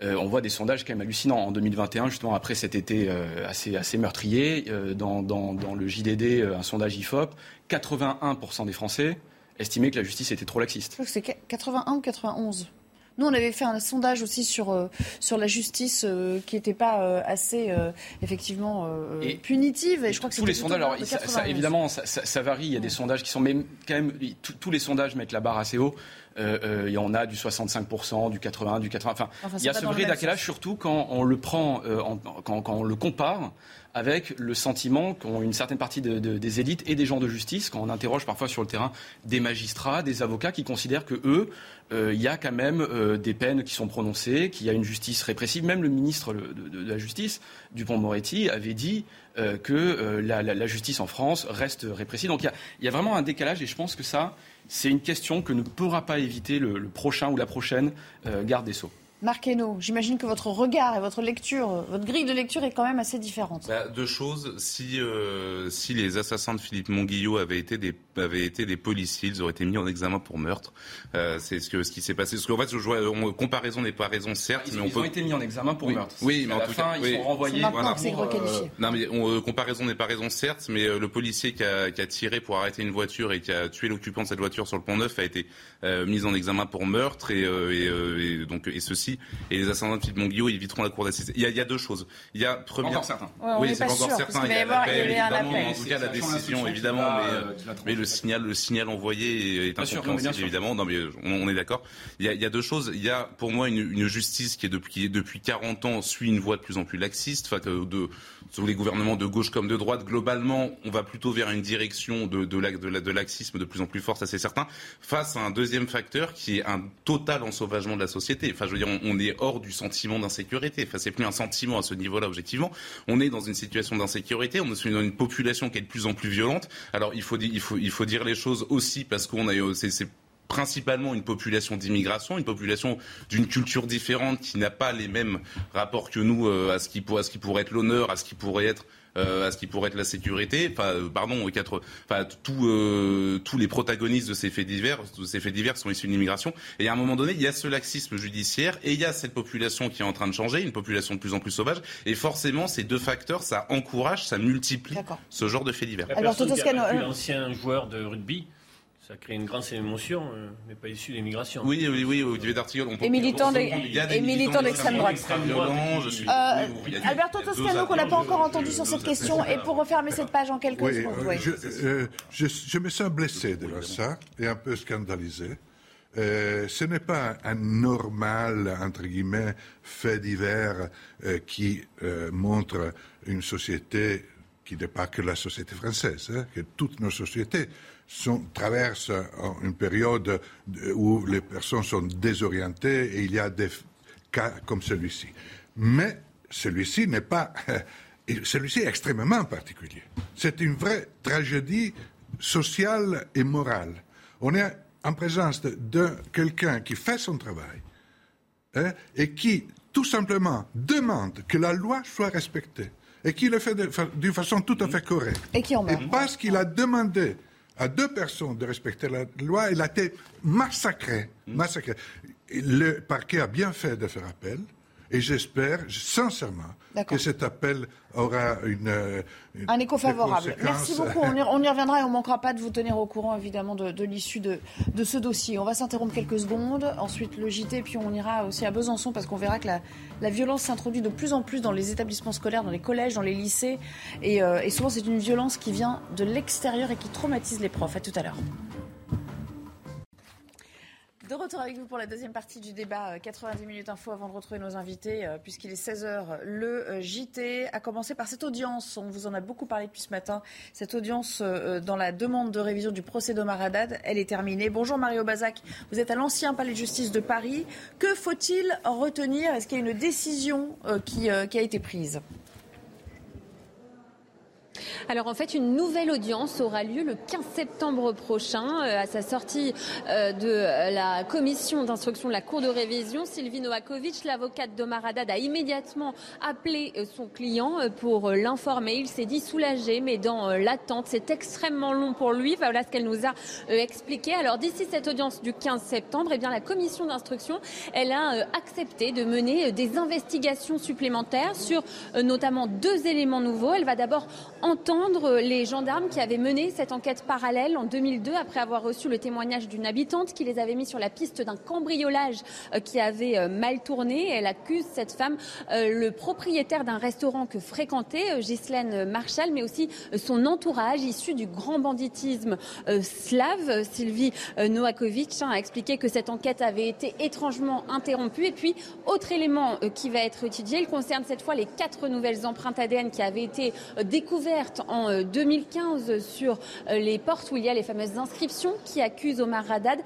Euh, on voit des sondages quand même hallucinants. En 2021, justement après cet été euh, assez, assez meurtrier, euh, dans, le JDD, un sondage IFOP, 81% des Français estimaient que la justice était trop laxiste. Je crois que c'est 81 ou 91 nous, on avait fait un sondage aussi sur, sur la justice qui n'était pas assez, effectivement, punitive. Et je crois que tous les sondages, alors, ça, évidemment, ça, varie. Il y a des sondages qui sont, mais quand même, tous les sondages mettent la barre assez haut. Il y en a du 65%, du 80, du 80. Enfin, Enfin, c'est il y a ce vrai décalage surtout quand on le prend, euh, en- quand, quand on le compare avec le sentiment qu'ont une certaine partie de- de- des élites et des gens de justice, quand on interroge parfois sur le terrain des magistrats, des avocats, qui considèrent que eux, euh, il y a quand même euh, des peines qui sont prononcées, qu'il y a une justice répressive. Même le ministre le- de, de la Justice, Dupont-Moretti, avait dit euh, que euh, la, la- la justice en France reste répressive. Donc il y, a, il y a vraiment un décalage et je pense que ça, c'est une question que ne pourra pas éviter le, prochain ou la prochaine euh, garde des Sceaux. Marc Hainaut, j'imagine que votre regard et votre lecture, euh, votre grille de lecture est quand même assez différente. Bah, deux choses. Si, euh, si les assassins de Philippe Monguillot avaient été des, avaient été des policiers, ils auraient été mis en examen pour meurtre. Euh, c'est ce, que, ce qui s'est passé. Parce qu'en fait, je vois, on- comparaison n'est pas raison, certes, Ils, mais on ils peut. ont été mis en examen pour Oui, meurtre. oui, mais à en la tout fin, cas, ils oui. sont renvoyés. Voilà. pour, euh. Non, mais on, euh, comparaison n'est pas raison, certes, mais euh, le policier qui a, qui a tiré pour arrêter une voiture et qui a tué l'occupant de cette voiture sur le pont Neuf a été euh, mis en examen pour meurtre et, euh, et, euh, et donc et ceci et les ascendants de Philippe Monguillot éviteront la cour d'assises. Il y a, il y a deux choses. Il y a première. Encore certains. Ouais, oui, c'est pas encore sûr, certain. Il y a l'appel, évidemment, en tout cas la décision évidemment, mais, euh, euh, le signal le signal envoyé est incompréhensible évidemment. Non mais on, on est d'accord. Il y, a, il y a deux choses. Il y a pour moi une, une justice qui est depuis qui est depuis 40 ans suit une voie de plus en plus laxiste. Enfin, de sous les gouvernements de gauche comme de droite, globalement, on va plutôt vers une direction de, de, la- de, la- de laxisme de plus en plus forte, ça c'est certain, face à un deuxième facteur qui est un total ensauvagement de la société. Enfin, je veux dire, on, est hors du sentiment d'insécurité. Enfin, c'est plus un sentiment à ce niveau-là, objectivement. On est dans une situation d'insécurité, on est dans une population qui est de plus en plus violente. Alors, il faut, il faut, il faut dire les choses aussi parce qu'on a, c'est, principalement une population d'immigration, une population d'une culture différente qui n'a pas les mêmes rapports que nous euh, à, ce qui, pour- à ce qui pourrait être l'honneur, à ce qui pourrait être à ce qui pourrait être la sécurité. Enfin, euh, pardon, quatre, enfin, tout, euh, tous les protagonistes de ces faits divers, de ces faits divers sont issus de l'immigration. Et à un moment donné, il y a ce laxisme judiciaire et il y a cette population qui est en train de changer, une population de plus en plus sauvage. Et forcément, ces deux facteurs, ça encourage, ça multiplie ce genre de faits divers. La Alors, battu euh, l'ancien joueur de rugby, ça crée une grande émotion, euh, mais pas issu de l'immigration. Oui, oui, oui, Olivier d'Artigol. on peut- Et militant on peut- de- des et militant d'extrême droite. Euh, des- Alberto Toscano, qu'on n'a pas encore je- entendu sur cette question, et pour refermer cette page en quelques Oui, secondes. euh, oui. je, euh, me sens blessé devant ça et un peu scandalisé. Euh, ce n'est pas un normal, entre guillemets, fait divers euh, qui euh, montre une société qui n'est pas que la société française, hein, que toutes nos sociétés sont, traversent une période de- où les personnes sont désorientées et il y a des cas comme celui-ci. Mais celui-ci n'est pas... celui-ci est extrêmement particulier. C'est une vraie tragédie sociale et morale. On est en présence de, de quelqu'un qui fait son travail hein, et qui, tout simplement, demande que la loi soit respectée et qui le fait fa- d'une façon tout à fait correcte. Et qui en meurt. Et parce qu'il a demandé à deux personnes de respecter la loi, il a été massacré. massacré. Le parquet a bien fait de faire appel. Et j'espère sincèrement que cet appel aura une, euh, une- Un écho favorable. Merci beaucoup. On y, on y reviendra et on ne manquera pas de vous tenir au courant, évidemment, de, de l'issue de, de ce dossier. On va s'interrompre quelques secondes. Ensuite, le JT, puis on ira aussi à Besançon parce qu'on verra que la, la violence s'introduit de plus en plus dans les établissements scolaires, dans les collèges, dans les lycées. Et, euh, et souvent, c'est une violence qui vient de l'extérieur et qui traumatise les profs. À tout à l'heure. De retour avec vous pour la deuxième partie du débat. euh, 90 minutes info avant de retrouver nos invités, euh, puisqu'il est 16h. Le euh, JT a commencé par cette audience. On vous en a beaucoup parlé depuis ce matin. Cette audience euh, dans la demande de révision du procès d'Omar Haddad, elle est terminée. Bonjour Mario Bazac. Vous êtes à l'ancien palais de justice de Paris. Que faut-il en retenir? Est-ce qu'il y a une décision euh, euh, qui a été prise? Alors en fait, une nouvelle audience aura lieu le 15 septembre prochain. Euh, à sa sortie euh, de euh, la commission d'instruction de la Cour de révision, Sylvie Novakovic, l'avocate d'Omar Haddad, a immédiatement appelé son client pour l'informer. Il s'est dit soulagé, mais dans l'attente. C'est extrêmement long pour lui. Voilà ce qu'elle nous a expliqué. Alors d'ici cette audience du 15 septembre, eh bien, la commission d'instruction, elle a accepté de mener des investigations supplémentaires sur notamment deux éléments nouveaux. Elle va d'abord entendre les gendarmes qui avaient mené cette enquête parallèle en 2002 après avoir reçu le témoignage d'une habitante qui les avait mis sur la piste d'un cambriolage qui avait mal tourné. Elle accuse cette femme, le propriétaire d'un restaurant que fréquentait Ghislaine Marshall, mais aussi son entourage issu du grand banditisme slave. Sylvie Noakovic hein, a expliqué que cette enquête avait été étrangement interrompue. Et puis, autre élément qui va être étudié, il concerne cette fois les quatre nouvelles empreintes ADN qui avaient été découvertes en 2015 sur les portes où il y a les fameuses inscriptions qui accusent Omar Haddad.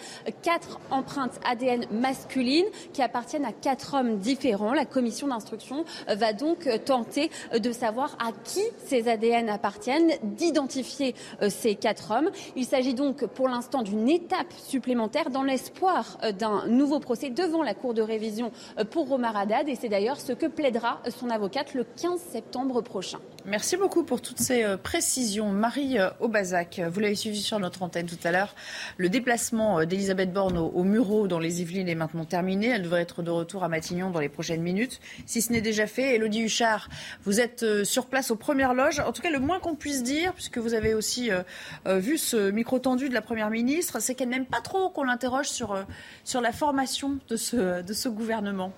Quatre empreintes ADN masculines qui appartiennent à quatre hommes différents. La commission d'instruction va donc tenter de savoir à qui ces ADN appartiennent, d'identifier ces quatre hommes. Il s'agit donc pour l'instant d'une étape supplémentaire dans l'espoir d'un nouveau procès devant la Cour de révision pour Omar Haddad. Et c'est d'ailleurs ce que plaidera son avocate le 15 septembre prochain. Merci beaucoup pour toutes ces euh, précisions. Marie euh, Aubazac, vous l'avez suivi sur notre antenne tout à l'heure. Le déplacement euh, d'Elisabeth Borne au, Muro dans les Yvelines est maintenant terminé. Elle devrait être de retour à Matignon dans les prochaines minutes. Si ce n'est déjà fait, Elodie Huchard, vous êtes sur place aux premières loges. En tout cas, le moins qu'on puisse dire, puisque vous avez aussi vu ce micro tendu de la Première ministre, c'est qu'elle n'aime pas trop qu'on l'interroge sur, la formation de ce gouvernement.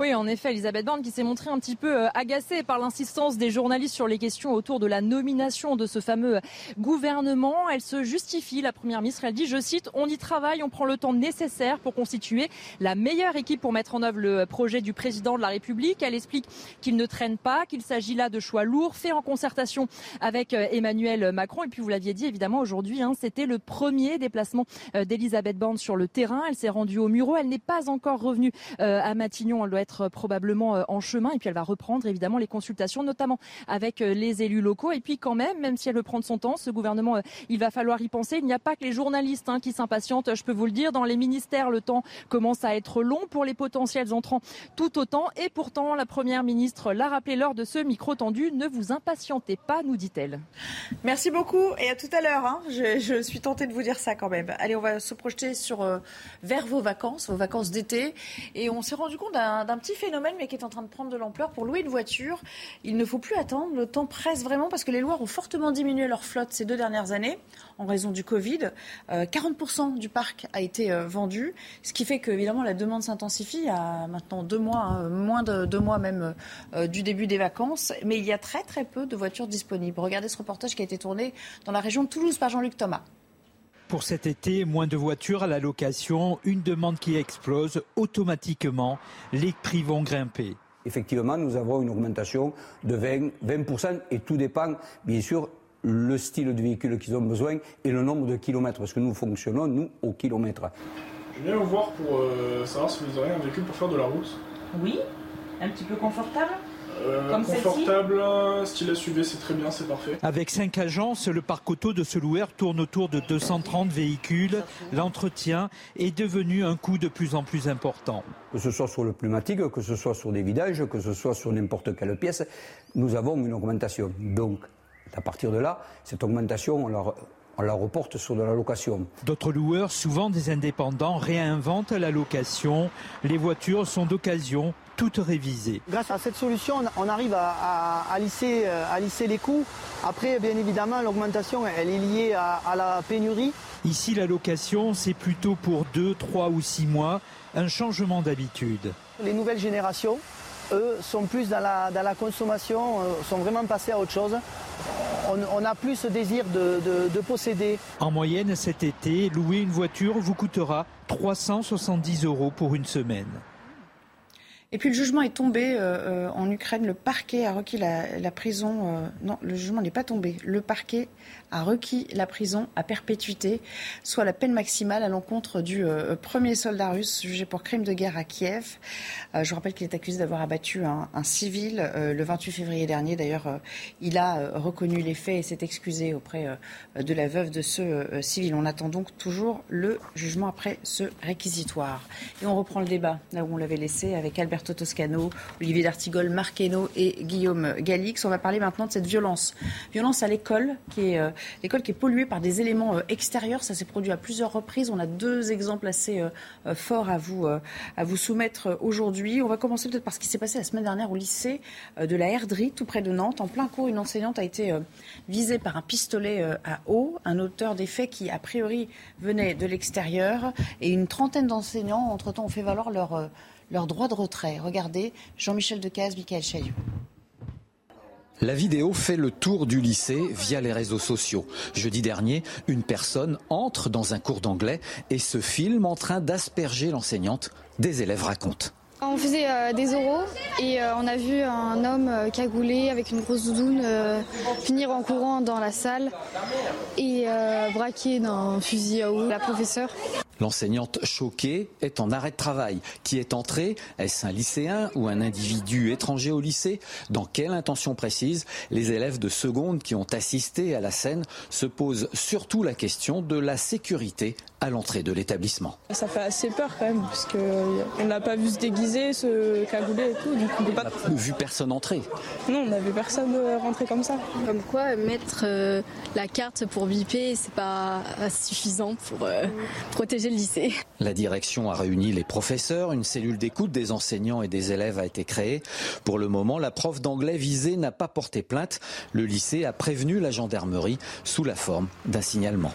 Oui, en effet, Elisabeth Borne qui s'est montrée un petit peu euh, agacée par l'insistance des journalistes sur les questions autour de la nomination de ce fameux gouvernement. Elle se justifie, la Première ministre, elle dit, je cite, on y travaille, on prend le temps nécessaire pour constituer la meilleure équipe pour mettre en œuvre le projet du président de la République. Elle explique qu'il ne traîne pas, qu'il s'agit là de choix lourds, faits en concertation avec euh, Emmanuel Macron. Et puis vous l'aviez dit, évidemment, aujourd'hui, hein, c'était le premier déplacement euh, d'Elisabeth Borne sur le terrain. Elle s'est rendue au Muro. Elle n'est pas encore revenue à Matignon. Elle doit être probablement euh, en chemin et puis elle va reprendre évidemment les consultations, notamment avec euh, les élus locaux. Et puis quand même, même si elle veut prendre son temps, ce gouvernement, euh, il va falloir y penser. Il n'y a pas que les journalistes hein, qui s'impatientent, je peux vous le dire. Dans les ministères, le temps commence à être long pour les potentiels entrants tout autant. Et pourtant, la Première ministre l'a rappelé lors de ce micro tendu, ne vous impatientez pas, nous dit-elle. Merci beaucoup et à tout à l'heure. Hein. Je, suis tentée de vous dire ça quand même. Allez, on va se projeter sur, vers vos vacances, vos vacances d'été. Et on s'est rendu compte d'un petit phénomène, mais qui est en train de prendre de l'ampleur. Pour louer une voiture, il ne faut plus attendre. Le temps presse vraiment parce que les Loirs ont fortement diminué leur flotte ces deux dernières années en raison du Covid. 40% euh, du parc a été euh, vendu, ce qui fait que évidemment la demande s'intensifie. à maintenant deux mois, hein, moins de deux mois même euh, du début des vacances. Mais il y a très très peu de voitures disponibles. Regardez ce reportage qui a été tourné dans la région de Toulouse par Jean-Luc Thomas. Pour cet été, moins de voitures à la location, une demande qui explose automatiquement, les prix vont grimper. Effectivement, nous avons une augmentation de 20%, 20% et tout dépend, bien sûr, le style de véhicule qu'ils ont besoin et le nombre de kilomètres, parce que nous fonctionnons, nous, au kilomètre. Je viens vous voir pour euh, savoir si vous avez un véhicule pour faire de la route. Oui, un petit peu confortable euh, confortable, style SUV, c'est très bien, c'est parfait. Avec cinq agences, le parc auto de ce loueur tourne autour de 230 véhicules. L'entretien est devenu un coût de plus en plus important. Que ce soit sur le pneumatique, que ce soit sur des vidages, que ce soit sur n'importe quelle pièce, nous avons une augmentation. Donc, à partir de là, cette augmentation, on la, on la reporte sur de la location. D'autres loueurs, souvent des indépendants, réinventent la location. Les voitures sont d'occasion toutes révisées. Grâce à cette solution, on arrive à, lisser, euh, à lisser, les coûts. Après, bien évidemment, l'augmentation, elle est liée à, à la pénurie. Ici, la location, c'est plutôt pour 2, 3 ou 6 mois, un changement d'habitude. Les nouvelles générations, eux, sont plus dans la, dans la consommation, euh, sont vraiment passés à autre chose. On, a plus ce désir de, de, posséder. En moyenne, cet été, louer une voiture vous coûtera 370 euros pour une semaine. Et puis le jugement est tombé euh, euh, en Ukraine. Le parquet a requis la, prison. Euh, non, le jugement n'est pas tombé. Le parquet a requis la prison à perpétuité, soit la peine maximale à l'encontre du premier soldat russe jugé pour crime de guerre à Kiev. je vous rappelle qu'il est accusé d'avoir abattu un, un civil le 28 février dernier. D'ailleurs, il a reconnu les faits et s'est excusé auprès de la veuve de ce civil. On attend donc toujours le jugement après ce réquisitoire. Et on reprend le débat là où on l'avait laissé avec Albert Alberto Toscano, Olivier D'Artigol, Marc et Guillaume Galix. On va parler maintenant de cette violence. Violence à l'école, qui est l'école qui est polluée par des éléments extérieurs. Ça s'est produit à plusieurs reprises. On a deux exemples assez forts à vous, à vous soumettre aujourd'hui. On va commencer peut-être par ce qui s'est passé la semaine dernière au lycée de la Herderie, tout près de Nantes. En plein cours, une enseignante a été visée par un pistolet à eau. Un auteur des faits qui, a priori, venait de l'extérieur. Et une trentaine d'enseignants, entre-temps, ont fait valoir leur, euh, leur droit de retrait. Regardez, Jean-Michel Decaze, Michael Chailloux. La vidéo fait le tour du lycée via les réseaux sociaux. Jeudi dernier, une personne entre dans un cours d'anglais et se filme en train d'asperger l'enseignante. Des élèves racontent. On faisait euh, des oraux et euh, on a vu un homme euh, cagoulé avec une grosse doudoune finir en courant dans la salle et braquer d'un fusil à eau la professeure. L'enseignante choquée est en arrêt de travail. Qui est entré Est-ce un lycéen ou un individu étranger au lycée? Dans quelle intention précise Les élèves de seconde qui ont assisté à la scène se posent surtout la question de la sécurité à l'entrée de l'établissement? Ça fait assez peur quand même, parce qu'on n'a pas vu se déguiser, se cagouler et tout. on n'a pas vu personne entrer. Non, on n'a vu personne euh, rentrer comme ça. Comme quoi, mettre euh, la carte pour biper, c'est pas suffisant pour euh, protéger le lycée. La direction a réuni les professeurs, une cellule d'écoute des enseignants et des élèves a été créée. Pour le moment, la prof d'anglais visée n'a pas porté plainte. Le lycée a prévenu la gendarmerie sous la forme d'un signalement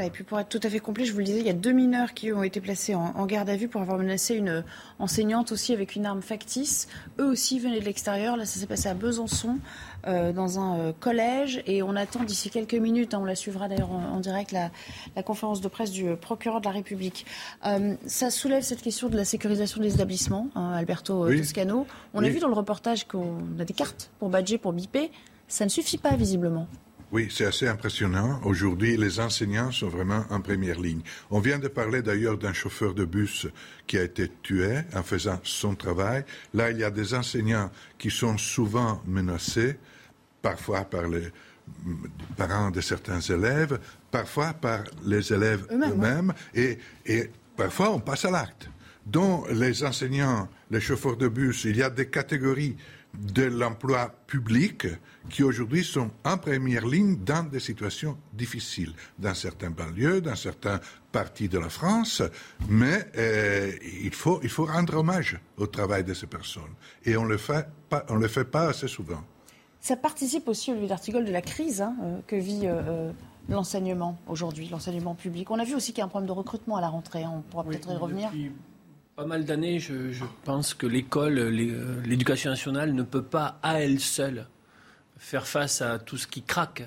et puis pour être tout à fait complet, je vous le disais, il y a deux mineurs qui ont été placés en, garde à vue pour avoir menacé une enseignante aussi avec une arme factice. Eux aussi venaient de l'extérieur. Là, ça s'est passé à Besançon, euh, dans un euh, collège. Et on attend d'ici quelques minutes, hein, on la suivra d'ailleurs en, direct, la, conférence de presse du procureur de la République. Euh, ça soulève cette question de la sécurisation des établissements, hein, Alberto Toscano. On a vu dans le reportage qu'on a des cartes pour badger, pour biper. Ça ne suffit pas, visiblement. Oui, c'est assez impressionnant. Aujourd'hui, les enseignants sont vraiment en première ligne. On vient de parler d'ailleurs d'un chauffeur de bus qui a été tué en faisant son travail. Là, il y a des enseignants qui sont souvent menacés, parfois par les parents de certains élèves, parfois par les élèves eux-mêmes, et, et parfois on passe à l'acte. Dans les enseignants, les chauffeurs de bus, il y a des catégories de l'emploi public qui aujourd'hui sont en première ligne dans des situations difficiles, dans certains banlieues, dans certains parties de la France, mais euh, il, faut, il faut rendre hommage au travail de ces personnes. Et on ne le, fait pas, on le fait pas assez souvent. Ça participe aussi, au lieu d'article, de la crise hein, euh, que vit euh, l'enseignement aujourd'hui, l'enseignement public. On a vu aussi qu'il y a un problème de recrutement à la rentrée, hein. on pourra peut-être y revenir pas mal d'années, je, pense que l'école, euh, l'éducation nationale ne peut pas à elle seule faire face à tout ce qui craque,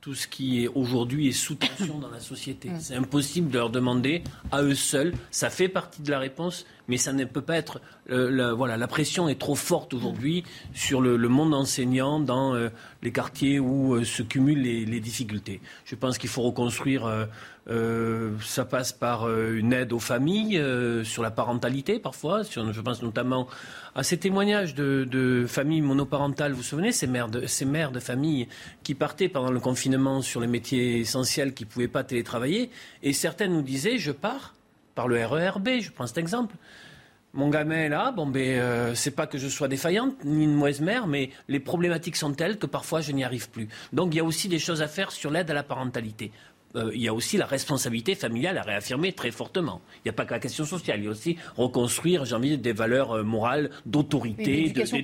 tout ce qui est aujourd'hui est sous tension dans la société. Mm. C'est impossible de leur demander à eux seuls. Ça fait partie de la réponse, mais ça ne peut pas être. Euh, la, voilà, la pression est trop forte aujourd'hui sur le, monde enseignant dans euh, les quartiers où se cumulent les, difficultés. Je pense qu'il faut reconstruire euh, ça passe par euh, une aide aux familles euh, sur la parentalité parfois. je pense notamment à ces témoignages de, familles monoparentales. Vous vous souvenez, ces mères, de, ces mères de famille qui partaient pendant le confinement sur les métiers essentiels qui pouvaient pas télétravailler. Et certaines nous disaient, je pars par le RERB, je prends cet exemple. Mon gamin est là, bon ben c'est pas que je sois défaillante ni une mauvaise mère, mais les problématiques sont telles que parfois je n'y arrive plus. Donc il y a aussi des choses à faire sur l'aide à la parentalité. Euh, il y a aussi la responsabilité familiale à réaffirmer très fortement. Il n'y a pas que la question sociale, il y a aussi reconstruire, j'ai envie, des valeurs euh, morales, d'autorité, d'éducation.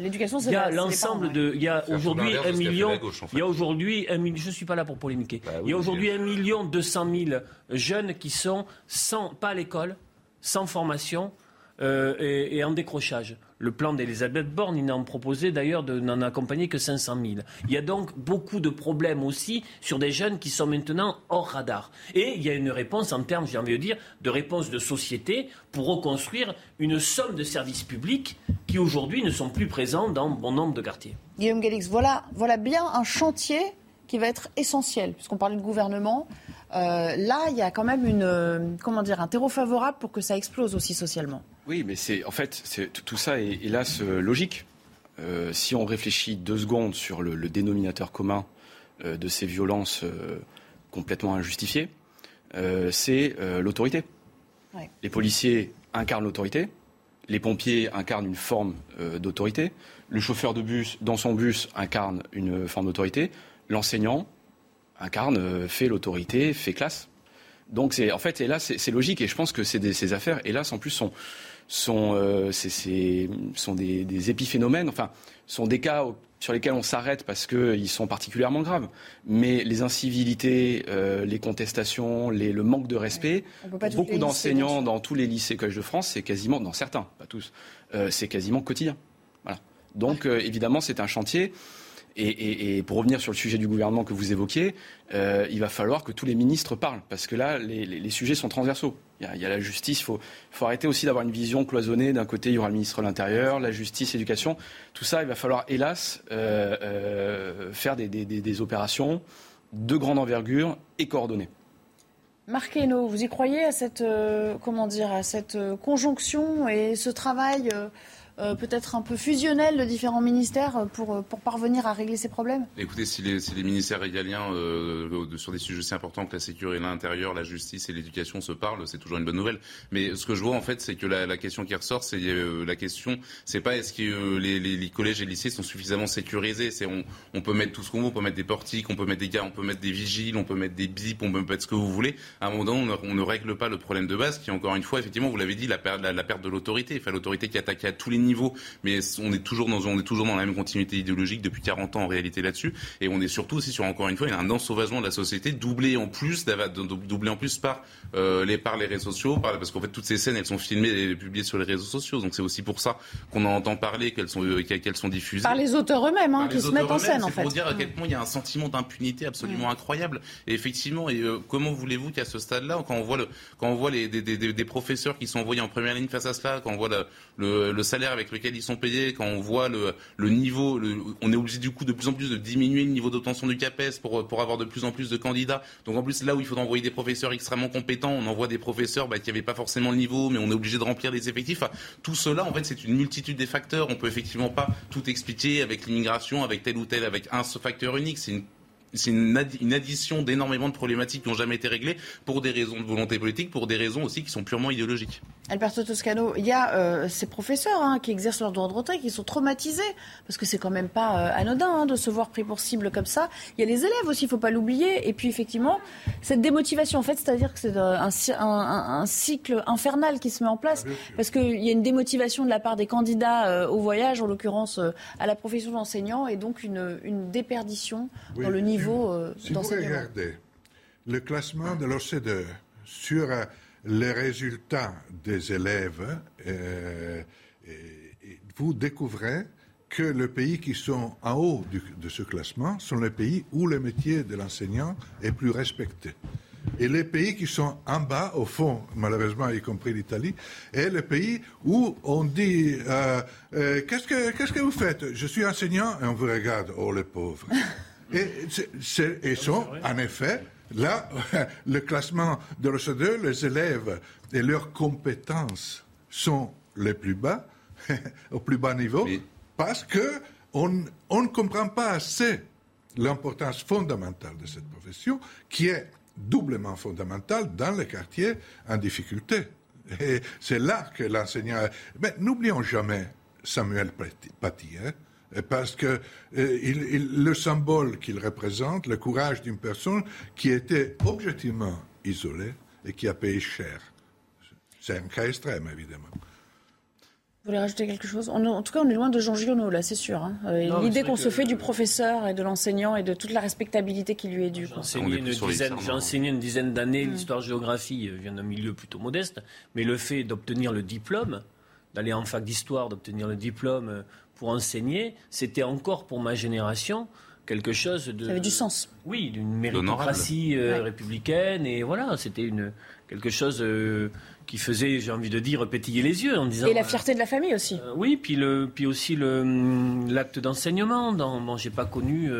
L'éducation, Il y a l'ensemble de. Il y a aujourd'hui un million. Il y a aujourd'hui un million. Je ne suis pas là pour polémiquer. Bah il y a aujourd'hui un million deux cent mille jeunes qui sont sans, pas à l'école, sans formation euh, et, en décrochage. Le plan d'Elisabeth Borne, il n'en proposé d'ailleurs de n'en accompagner que 500 000. Il y a donc beaucoup de problèmes aussi sur des jeunes qui sont maintenant hors radar. Et il y a une réponse en termes, j'ai envie de dire, de réponse de société pour reconstruire une somme de services publics qui aujourd'hui ne sont plus présents dans bon nombre de quartiers. Guillaume Galix, voilà, voilà bien un chantier qui va être essentiel, puisqu'on parlait de gouvernement. Euh, là, il y a quand même une, euh, comment dire, un terreau favorable pour que ça explose aussi socialement. Oui, mais c'est en fait tout ça est hélas euh, logique. si on réfléchit deux secondes sur le, dénominateur commun de ces violences complètement injustifiées, c'est l'autorité. Les policiers incarnent l'autorité, les pompiers incarnent une forme euh, d'autorité, le chauffeur de bus, dans son bus, incarne une forme d'autorité, l'enseignant incarne, euh, fait l'autorité, fait classe. Donc, c'est, en fait, et là, c'est logique, et je pense que des, ces affaires, hélas, en plus, sont, sont, euh, sont des, des, épiphénomènes, enfin, sont des cas sur lesquels on s'arrête parce qu'ils sont particulièrement graves. Mais les incivilités, euh, les contestations, les, le manque de respect, beaucoup d'enseignants dans tous les lycées collèges de France, c'est quasiment, dans certains, pas tous, euh, c'est quasiment quotidien. Voilà. Donc, évidemment, c'est un chantier. Et, pour revenir sur le sujet du gouvernement que vous évoquiez, euh, il va falloir que tous les ministres parlent, parce que là, les, sujets sont transversaux. Il y a, la justice, il faut, arrêter aussi d'avoir une vision cloisonnée. D'un côté, il y aura le ministre de l'Intérieur, la justice, l'éducation. Tout ça, il va falloir, hélas, euh, euh, faire des, opérations de grande envergure et coordonnées. Marc Hainaut, vous y croyez à cette, comment dire, à cette conjonction et ce travail euh, peut-être un peu fusionnel de différents ministères pour, pour parvenir à régler ces problèmes Écoutez, si les, si les ministères régaliens, euh, sur des sujets aussi importants que la sécurité, l'intérieur, la justice et l'éducation se parlent, c'est toujours une bonne nouvelle. Mais ce que je vois en fait, c'est que la, la, question qui ressort, c'est euh, la question, c'est pas est-ce que les, les, collèges et lycées sont suffisamment sécurisés. C'est on, on, peut mettre tout ce qu'on veut, on peut mettre des portiques, on peut mettre des gars, on peut mettre des vigiles, on peut mettre des bips, on peut mettre ce que vous voulez. À un moment donné, on ne, règle pas le problème de base, qui encore une fois, effectivement, vous l'avez dit, la, perte, la, la perte de l'autorité. Enfin, l'autorité qui attaque à tous les niveau, mais on est toujours dans, on est toujours dans la même continuité idéologique depuis 40 ans en réalité là-dessus, et on est surtout aussi sur encore une fois, il y a un ensauvagement de la société, doublé en plus, doublé en plus par euh, les par les réseaux sociaux, parce qu'en fait toutes ces scènes elles sont filmées et publiées sur les réseaux sociaux, donc c'est aussi pour ça qu'on en entend parler, qu'elles sont euh, qu'elles sont diffusées. Par les auteurs eux-mêmes, hein, qui se mettent en scène en fait. Pour dire à quel point il y a un sentiment d'impunité absolument incroyable, et effectivement, et euh, comment voulez-vous qu'à ce stade-là, quand on voit le, quand on voit les, des, des, des, professeurs qui sont envoyés en première ligne face à cela, quand on voit le, le, le salaire avec lequel ils sont payés quand on voit le, niveau, on est obligé du coup de plus en plus de diminuer le niveau d'obtention du CAPES pour, pour avoir de plus en plus de candidats. Donc en plus là où il faut envoyer des professeurs extrêmement compétents, on envoie des professeurs bah, qui n'avaient pas forcément le niveau, mais on est obligé de remplir les effectifs. tout cela, en fait, c'est une multitude des facteurs. On peut effectivement pas tout expliquer avec l'immigration, avec tel ou tel, avec un facteur unique. C'est une c'est une, addition d'énormément de problématiques qui n'ont jamais été réglées pour des raisons de volonté politique, pour des raisons aussi qui sont purement idéologiques. Alberto Toscano, il y a euh, ces professeurs hein, qui exercent leur droit de retrait, qui sont traumatisés, parce que c'est quand même pas euh, anodin hein, de se voir pris pour cible comme ça. Il y a les élèves aussi, il ne faut pas l'oublier. Et puis effectivement, cette démotivation, en fait, c'est-à-dire que c'est euh, un, un, cycle infernal qui se met en place, ah, parce qu'il y a une démotivation de la part des candidats au voyage, en l'occurrence à la profession d'enseignant, et donc une, une déperdition dans le niveau euh, si vous regardez le classement de l'OCDE sur euh, les résultats des élèves, euh, vous découvrez que les pays qui sont en haut de ce classement sont les pays où le métier de l'enseignant est plus respecté. Et les pays qui sont en bas, au fond, malheureusement, y compris l'Italie, et les pays où on dit qu'est-ce que vous faites? Je suis enseignant et on vous regarde, oh les pauvres. Et, sont, en effet, là, le classement de l'OCDE, les élèves et leurs compétences sont les plus bas, au plus bas niveau, parce qu'on ne comprend pas assez l'importance fondamentale de cette profession, qui est doublement fondamentale dans les quartiers en difficulté. Et c'est là que l'enseignant... Mais n'oublions jamais Samuel Paty. Hein, parce que euh, le symbole qu'il représente, le courage d'une personne qui était objectivement isolée et qui a payé cher. C'est un cas extrême, évidemment. Vous voulez rajouter quelque chose? En tout cas, on est loin de Jean Giono, là, c'est sûr. Hein. Euh, l'idée qu'on se fait du professeur et de l'enseignant et de toute la respectabilité qui lui est due. J'ai enseigné une, dizaine, une dizaine d'années mm. l'histoire-géographie, je viens d'un milieu plutôt modeste, mais le fait d'obtenir le diplôme, d'aller en fac d'histoire, d'obtenir le diplôme euh, pour enseigner, c'était encore pour ma génération quelque chose de. Ça avait du sens. Oui, d'une méritocratie euh, républicaine. Et voilà, c'était une, quelque chose euh, qui faisait, j'ai envie de dire, pétiller les yeux en disant. Et la fierté de la famille aussi. Euh, oui, puis, le, puis aussi l'acte d'enseignement. Dans, bon, j'ai pas connu.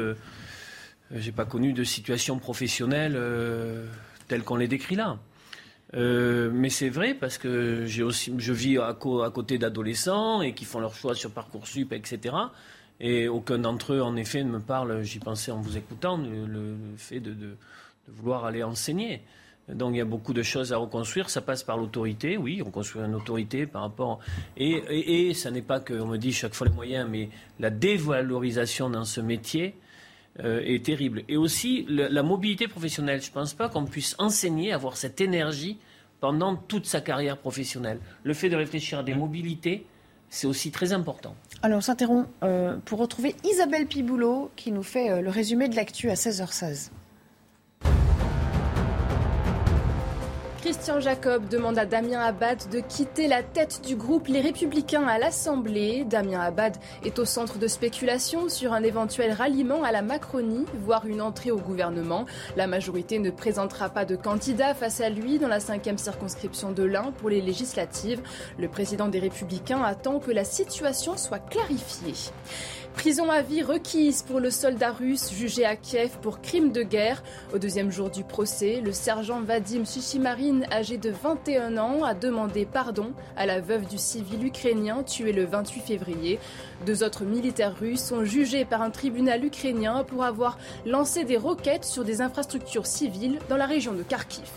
j'ai pas connu de situation professionnelle telle qu'on les décrit là. Euh, mais c'est vrai parce que j'ai aussi, je vis à, côté d'adolescents et qui font leur choix sur Parcoursup, etc. Et aucun d'entre eux, en effet, ne me parle, j'y pensais en vous écoutant, le, fait de, vouloir aller enseigner. Donc il y a beaucoup de choses à reconstruire. Ça passe par l'autorité, oui, reconstruire une autorité par rapport. Et, et, ça n'est pas qu'on me dit chaque fois les moyens, mais la dévalorisation dans ce métier euh, est terrible. Et aussi la mobilité professionnelle. Je ne pense pas qu'on puisse enseigner, avoir cette énergie pendant toute sa carrière professionnelle. Le fait de réfléchir à des mobilités, c'est aussi très important. Alors on s'interrompt euh, pour retrouver Isabelle Piboulot qui nous fait euh, le résumé de l'actu à 16h16. Christian Jacob demande à Damien Abad de quitter la tête du groupe Les Républicains à l'Assemblée. Damien Abad est au centre de spéculation sur un éventuel ralliement à la Macronie, voire une entrée au gouvernement. La majorité ne présentera pas de candidat face à lui dans la cinquième circonscription de l'Ain pour les législatives. Le président des Républicains attend que la situation soit clarifiée. Prison à vie requise pour le soldat russe jugé à Kiev pour crime de guerre. Au deuxième jour du procès, le sergent Vadim Sushimarin, âgé de 21 ans, a demandé pardon à la veuve du civil ukrainien tué le 28 février. Deux autres militaires russes sont jugés par un tribunal ukrainien pour avoir lancé des roquettes sur des infrastructures civiles dans la région de Kharkiv.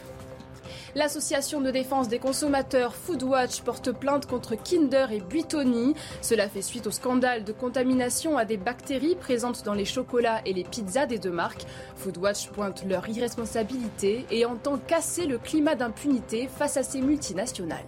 L'association de défense des consommateurs Foodwatch porte plainte contre Kinder et Buitoni. Cela fait suite au scandale de contamination à des bactéries présentes dans les chocolats et les pizzas des deux marques. Foodwatch pointe leur irresponsabilité et entend casser le climat d'impunité face à ces multinationales.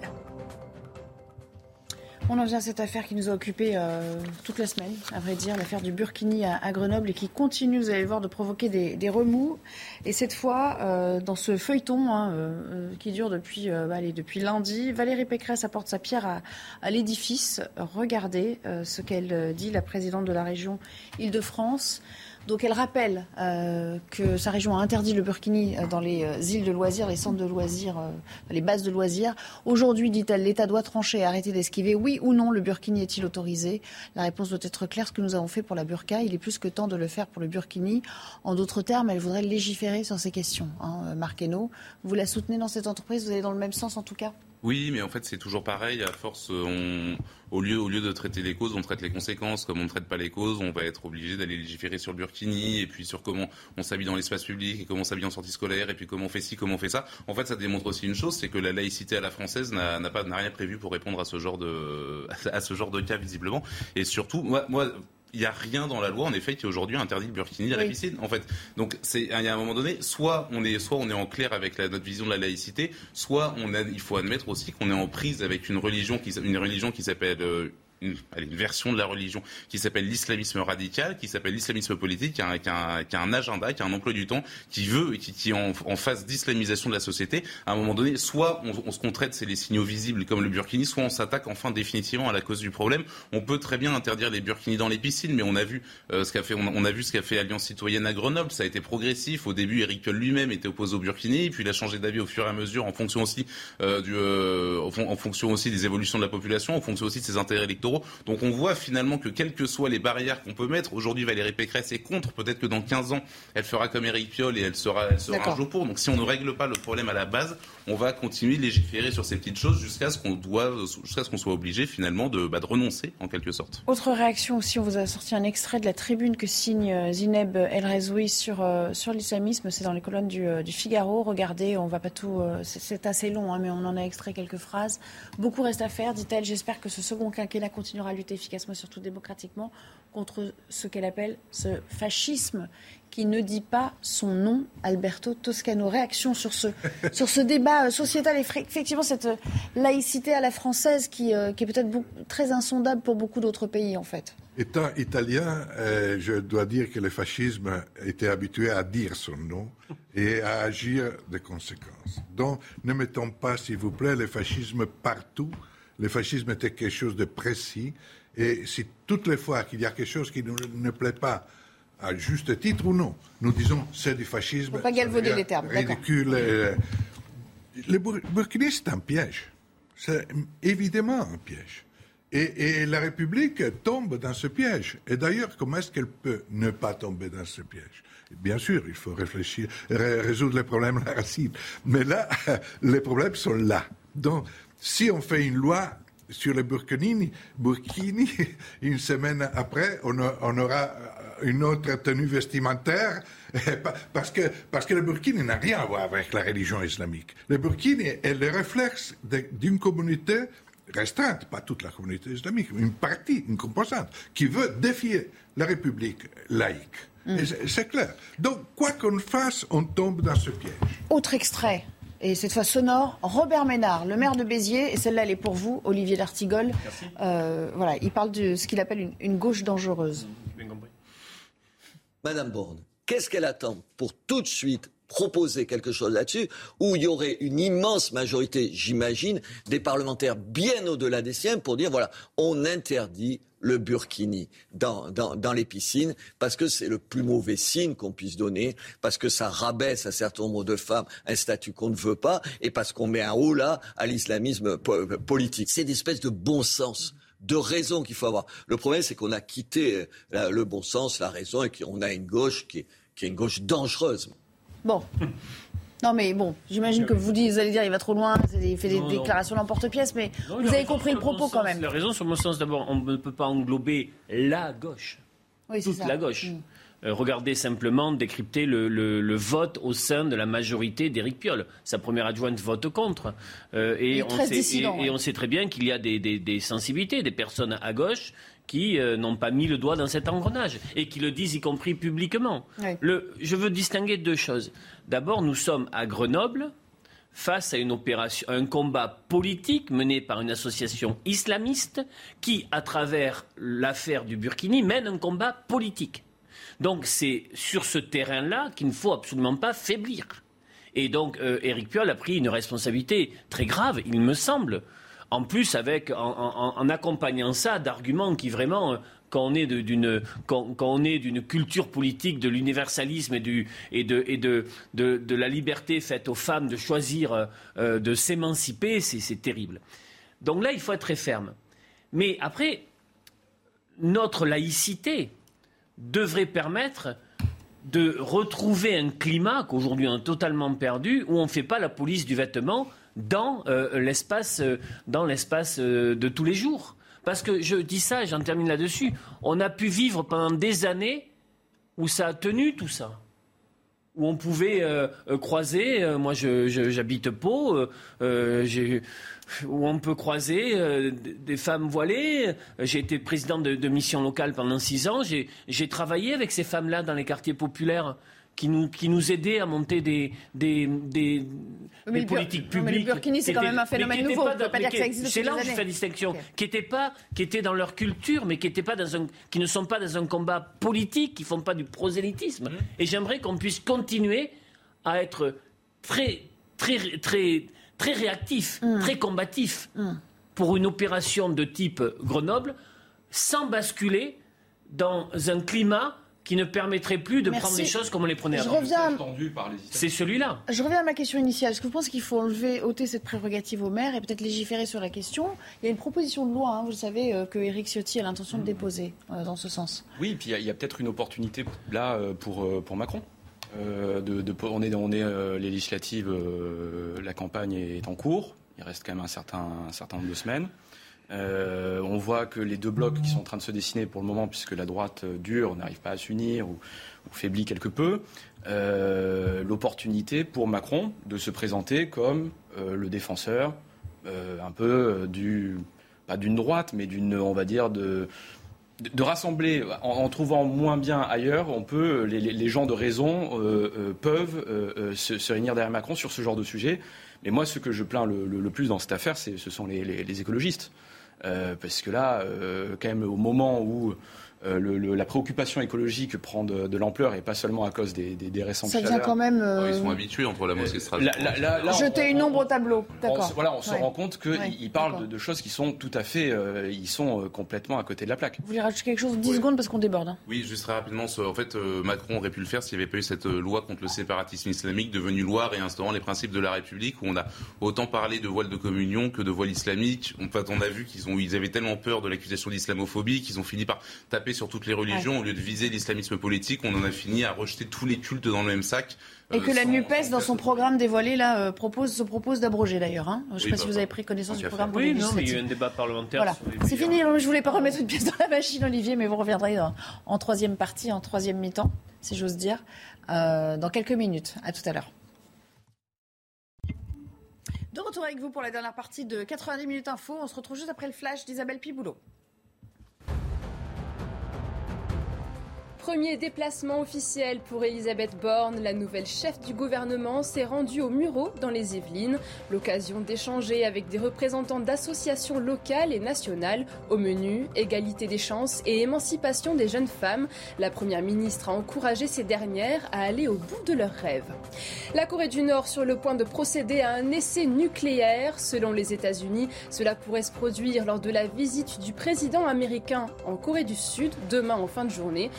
On en vient à cette affaire qui nous a occupé euh, toute la semaine, à vrai dire, l'affaire du Burkini à, Grenoble et qui continue, vous allez le voir, de provoquer des, remous. Et cette fois, euh, dans ce feuilleton hein, euh, qui dure depuis, allez, depuis lundi, Valérie Pécresse apporte sa pierre à, à l'édifice. Regardez ce qu'elle dit, la présidente de la région Île-de-France. Donc elle rappelle euh, que sa région a interdit le burkini euh, dans les euh, îles de loisirs, les centres de loisirs, les bases de loisirs. Aujourd'hui, dit-elle, l'État doit trancher et arrêter d'esquiver. Oui ou non, le burkini est-il autorisé? La réponse doit être claire. Ce que nous avons fait pour la burqa, il est plus que temps de le faire pour le burkini. En d'autres termes, elle voudrait légiférer sur ces questions. Hein, Marc vous la soutenez dans cette entreprise? Vous allez dans le même sens en tout cas? Oui, mais en fait, c'est toujours pareil. À force, on, au, lieu, de traiter les causes, on traite les conséquences. Comme on ne traite pas les causes, on va être obligé d'aller légiférer sur le burkini, et puis sur comment on s'habille dans l'espace public, et comment on s'habille en sortie scolaire, et puis comment on fait ci, comment on fait ça. En fait, ça démontre aussi une chose, c'est que la laïcité à la française n'a pas n'a rien prévu pour répondre à ce genre de à ce genre de cas visiblement. Et surtout, moi, moi il n'y a rien dans la loi, en effet, qui aujourd'hui interdit le burkini à la piscine. En fait, donc c'est il y a un moment donné, soit on est, soit on est en clair avec la, notre vision de la laïcité, soit on a, il faut admettre aussi qu'on est en prise avec une religion qui, une religion qui s'appelle euh, une, version de la religion qui s'appelle l'islamisme radical, qui s'appelle l'islamisme politique, qui a, un, agenda, qui a un emploi du temps, qui veut, qui, qui en, en phase d'islamisation de la société. À un moment donné, soit on, on se contraite, c'est les signaux visibles comme le burkini, soit on s'attaque enfin définitivement à la cause du problème. On peut très bien interdire les burkinis dans les piscines, mais on a vu euh, ce qu'a fait, on, a vu ce qu'a fait Alliance citoyenne à Grenoble. Ça a été progressif. Au début, Eric Piolle lui-même était opposé au burkini, puis il a changé d'avis au fur et à mesure en fonction aussi euh, du, euh, en fonction aussi des évolutions de la population, en fonction aussi de ses intérêts électoraux. Donc on voit finalement que quelles que soient les barrières qu'on peut mettre, aujourd'hui Valérie Pécresse est contre, peut-être que dans 15 ans, elle fera comme Éric Piolle et elle sera, elle sera un jour pour. Donc si on ne règle pas le problème à la base, on va continuer de légiférer sur ces petites choses jusqu'à ce qu'on doit, jusqu'à ce qu'on soit obligé finalement de, bah, de, renoncer en quelque sorte. Autre réaction aussi, on vous a sorti un extrait de la tribune que signe euh, Zineb El Rezoui sur, euh, sur l'islamisme, c'est dans les colonnes du, euh, du, Figaro. Regardez, on va pas tout, c'est assez long, hein, mais on en a extrait quelques phrases. Beaucoup reste à faire, dit-elle. J'espère que ce second quinquennat continuera à lutter efficacement, surtout démocratiquement, contre ce qu'elle appelle ce fascisme qui ne dit pas son nom, Alberto Toscano. Réaction sur ce, sur ce débat euh, sociétal et effectivement cette euh, laïcité à la française qui, euh, qui est peut-être très insondable pour beaucoup d'autres pays en fait. Étant italien, je dois dire que le fascisme était habitué à dire son nom et à agir de conséquences. Donc ne mettons pas, s'il vous plaît, le fascisme partout. Le fascisme était quelque chose de précis et si toutes les fois qu'il y a quelque chose qui ne, ne plaît pas à juste titre ou non, nous disons c'est du fascisme. Faut pas galvauder les termes. Ridicule. Euh, le Burkini, c'est un piège. C'est évidemment un piège. Et, la République tombe dans ce piège. Et d'ailleurs, comment est-ce qu'elle peut ne pas tomber dans ce piège? Bien sûr, il faut réfléchir, résoudre les problèmes à la racine. Mais là, les problèmes sont là. Donc, si on fait une loi sur les Burkini, Burkini, une semaine après, on, a- on aura une autre tenue vestimentaire parce que, parce que le Burkini n'a rien à voir avec la religion islamique. Le Burkini est le réflexe d'une communauté restreinte, pas toute la communauté islamique, mais une partie, une composante, qui veut défier la République laïque. C'est- C'est clair. Donc, quoi qu'on fasse, on tombe dans ce piège. Autre extrait, et cette fois sonore, Robert Ménard, le maire de Béziers, et celle-là elle est pour vous, Olivier D'Artigol. Euh, voilà, il parle de ce qu'il appelle une, une gauche dangereuse. Madame Borne, qu'est-ce qu'elle attend pour tout de suite proposer quelque chose là-dessus où il y aurait une immense majorité, j'imagine, des parlementaires bien au-delà des siens pour dire voilà, on interdit le burkini dans, dans, dans les piscines parce que c'est le plus mauvais signe qu'on puisse donner, parce que ça rabaisse un certain nombre de femmes un statut qu'on ne veut pas et parce qu'on met un haut là à l'islamisme po- politique. C'est une espèce de bon sens de raison qu'il faut avoir. Le problème, c'est qu'on a quitté euh, le bon sens, la raison, et qu'on a une gauche qui qui est une gauche dangereuse. Bon. Non mais bon, j'imagine que vous, dites, vous allez dire il va trop loin, il fait des Non, déclarations l'emporte-pièce, mais Non, vous avez compris le bon propos sens. quand même. Il a raison sur mon sens. D'abord, on ne peut pas englober la gauche. Oui, toute ça. la gauche. Mm. Euh, regardez simplement décrypter le, le- le vote au sein de la majorité d'Éric Piolle. Sa première adjointe vote contre. Euh, et, on 13 sait, et- on sait très bien qu'il y a des, des- des sensibilités, des personnes à gauche qui euh, n'ont pas mis le doigt dans cet engrenage et qui le disent y compris publiquement. Le- je veux distinguer deux choses. D'abord, nous sommes à Grenoble face à une opération, un combat politique mené par une association islamiste qui, à travers l'affaire du Burkini, mène un combat politique. Donc c'est sur ce terrain-là qu'il ne faut absolument pas faiblir. Et donc euh, Éric Piolle a pris une responsabilité très grave, il me semble. En plus, avec en, accompagnant ça d'arguments qui vraiment, euh, quand on est d'une quand, on est d'une culture politique de l'universalisme et et de et de, de la liberté faite aux femmes de choisir euh, euh, de s'émanciper, c'est terrible. Donc là, il faut être très ferme. Mais après, notre laïcité devrait permettre de retrouver un climat qu'aujourd'hui on a totalement perdu, où on ne fait pas la police du vêtement dans euh, l'espace euh, euh, de tous les jours. Parce que je dis ça, j'en termine là-dessus, on a pu vivre pendant des années où ça a tenu tout ça où on pouvait euh, croiser, moi j'habite Pau, où on peut croiser des femmes voilées. J'ai été président de, mission locale pendant six ans. J'ai travaillé avec ces femmes-là dans les quartiers populaires qui nous, qui nous aidaient à monter des, des, des, mais des le bur- politiques non, mais le publiques. burkini, c'est quand même un phénomène nouveau. C'est là où je fais la distinction. Qui étaient pas, qui étaient dans leur culture, mais qui étaient pas dans un, qui ne sont pas dans un combat politique, qui font pas du prosélytisme. Mmh. Et j'aimerais qu'on puisse continuer à être très, très, très, très réactif, Mmh. très combatif pour une opération de type Grenoble, sans basculer dans un climat qui ne permettrait plus de Merci. prendre les choses comme on les prenait Je avant. reviens- C'est celui-là. Je reviens à ma question initiale. Est-ce que vous pensez qu'il faut enlever, ôter cette prérogative au maire et peut-être légiférer sur la question? Il y a une proposition de loi, hein, vous le savez, euh, que Éric Ciotti a l'intention de déposer euh, dans ce sens. Oui, puis il y a- peut-être une opportunité là euh, pour, euh, pour Macron. Euh, de, de- on est, on est euh, les législatives, euh, la campagne est en cours. Il reste quand même un certain, un certain nombre de semaines. Euh, on voit que les deux blocs qui sont en train de se dessiner pour le moment, puisque la droite euh, dure, n'arrive pas à s'unir ou, faiblit quelque peu, euh, l'opportunité pour Macron de se présenter comme le défenseur un peu du pas d'une droite, mais d'une, on va dire, de, de, rassembler, en, trouvant moins bien ailleurs, on peut, les, gens de raison peuvent se, réunir derrière Macron sur ce genre de sujet. Mais moi, ce que je plains le, plus dans cette affaire, ce sont les écologistes. Euh, parce que là, euh, quand même, au moment où le- le- la préoccupation écologique prend de, de l'ampleur, et pas seulement à cause des, des, des récentes Ça chaleurs. quand même. euh, Ils sont habitués entre la mosquée de Strasbourg. On- jeter une ombre au tableau. on, D'accord. se- voilà, on se rend compte qu'il Ouais, il parle d'accord. de, de choses qui sont tout à fait, euh, ils sont euh, complètement à côté de la plaque. Vous voulez rajouter quelque chose? 10 secondes parce qu'on déborde. hein. Oui, juste très rapidement, en fait, euh, Macron aurait pu le faire s'il n'y avait pas eu cette euh, loi contre le séparatisme islamique devenue loi réinstaurant les principes de la République, où on a autant parlé de voile de communion que de voile islamique. En fait, on a vu qu'ils ils avaient tellement peur de l'accusation d'islamophobie qu'ils ont fini par taper taper sur toutes les religions au lieu de viser l'islamisme politique. On en a fini à rejeter tous les cultes dans le même sac. Et euh, que la NUPES, dans son programme dévoilé, là, euh, propose, se propose d'abroger d'ailleurs. hein. Je ne sais Oui, pas bah, si vous avez pris connaissance du programme Oui, non, mais il y a eu un débat parlementaire Voilà, c'est fini. Je voulais pas remettre une pièce dans la machine, Olivier, mais vous reviendrez dans- en troisième partie, en troisième mi-temps, si j'ose dire, euh, dans quelques minutes. À tout à l'heure. De retour avec vous pour la dernière partie de 90 minutes info. On se retrouve juste après le flash d'Isabelle Piboulot. Premier déplacement officiel pour Elisabeth Borne. La nouvelle chef du gouvernement s'est rendue au Murau dans les Yvelines. L'occasion d'échanger avec des représentants d'associations locales et nationales. Au menu, égalité des chances et émancipation des jeunes femmes. La première ministre a encouragé ces dernières à aller au bout de leurs rêves. La Corée du Nord sur le point de procéder à un essai nucléaire. Selon les États-Unis, cela pourrait se produire lors de la visite du président américain en Corée du Sud demain en fin de journée.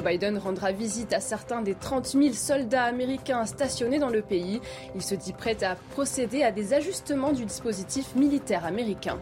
Biden rendra visite à certains des 30 000 soldats américains stationnés dans le pays. Il se dit prêt à procéder à des ajustements du dispositif militaire américain.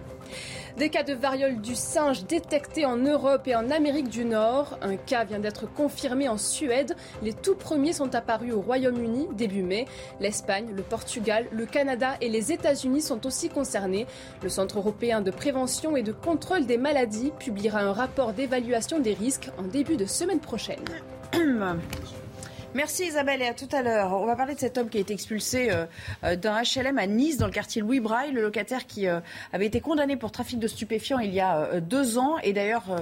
Des cas de variole du singe détectés en Europe et en Amérique du Nord. Un cas vient d'être confirmé en Suède. Les tout premiers sont apparus au Royaume-Uni début mai. L'Espagne, le Portugal, le Canada et les États-Unis sont aussi concernés. Le Centre européen de prévention et de contrôle des maladies publiera un rapport d'évaluation des risques en début de semaine prochaine. Merci Isabelle et à tout à l'heure. On va parler de cet homme qui a été expulsé euh, euh, d'un HLM à Nice dans le quartier Louis Braille, le locataire qui euh, avait été condamné pour trafic de stupéfiants il y a deux ans. Et d'ailleurs, vous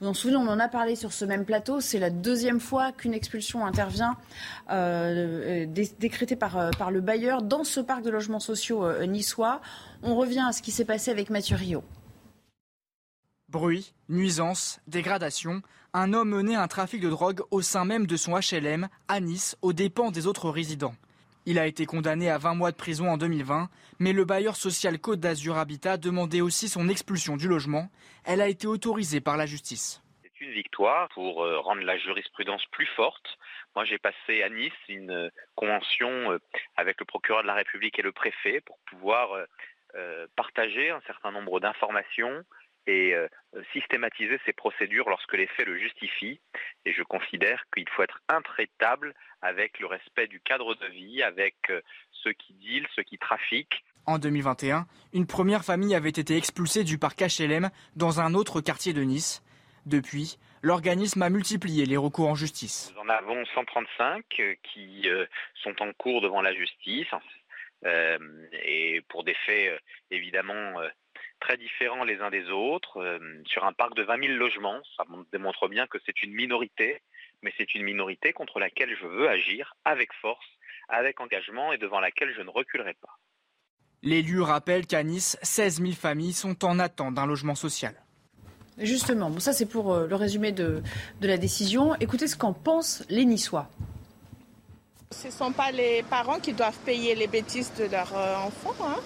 vous en souvenez, on en a parlé sur ce même plateau. C'est la deuxième fois qu'une expulsion intervient dé- décrétée par, par le bailleur dans ce parc de logements sociaux niçois. On revient à ce qui s'est passé avec Mathieu Rio. Bruit, nuisance, dégradation, un homme menait un trafic de drogue au sein même de son HLM à Nice aux dépens des autres résidents. Il a été condamné à 20 mois de prison en 2020, mais le bailleur social Côte d'Azur Habitat demandait aussi son expulsion du logement. Elle a été autorisée par la justice. C'est une victoire pour euh, rendre la jurisprudence plus forte. Moi, j'ai passé à Nice une euh, convention euh, avec le procureur de la République et le préfet pour pouvoir partager un certain nombre d'informations et euh, systématiser ces procédures lorsque les faits le justifient. Et je considère qu'il faut être intraitable avec le respect du cadre de vie, avec euh, ceux qui dealent, ceux qui trafiquent. En 2021, une première famille avait été expulsée du parc HLM dans un autre quartier de Nice. Depuis, l'organisme a multiplié les recours en justice. Nous en avons 135 euh, qui sont en cours devant la justice et pour des faits évidemment très différents les uns des autres. euh, sur un parc de 20 000 logements, ça mon- démontre bien que c'est une minorité, mais c'est une minorité contre laquelle je veux agir avec force, avec engagement et devant laquelle je ne reculerai pas. L'élu rappelle qu'à Nice, 16 000 familles sont en attente d'un logement social. Justement, bon, ça c'est pour euh, le résumé de, de la décision. Écoutez ce qu'en pensent les Niçois. Ce ne sont pas les parents qui doivent payer les bêtises de leurs euh, enfants. hein.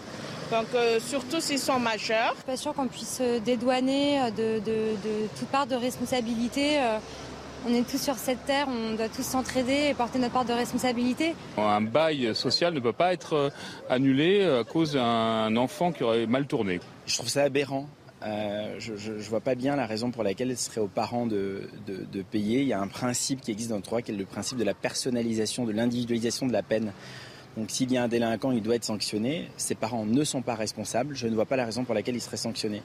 Donc, euh, surtout s'ils sont majeurs. Je suis pas sûre qu'on puisse se dédouaner euh, de, de- de toute part de responsabilité. Euh, On est tous sur cette terre, on doit tous s'entraider et porter notre part de responsabilité. Un bail social ne peut pas être annulé à cause d'un enfant qui aurait mal tourné. Je trouve ça aberrant. Euh, je ne vois pas bien la raison pour laquelle ce serait aux parents de, de- de payer. Il y a un principe qui existe dans le droit qui est le principe de la personnalisation, de l'individualisation de la peine. Donc s'il y a un délinquant, il doit être sanctionné. Ses parents ne sont pas responsables. Je ne vois pas la raison pour laquelle il serait sanctionné.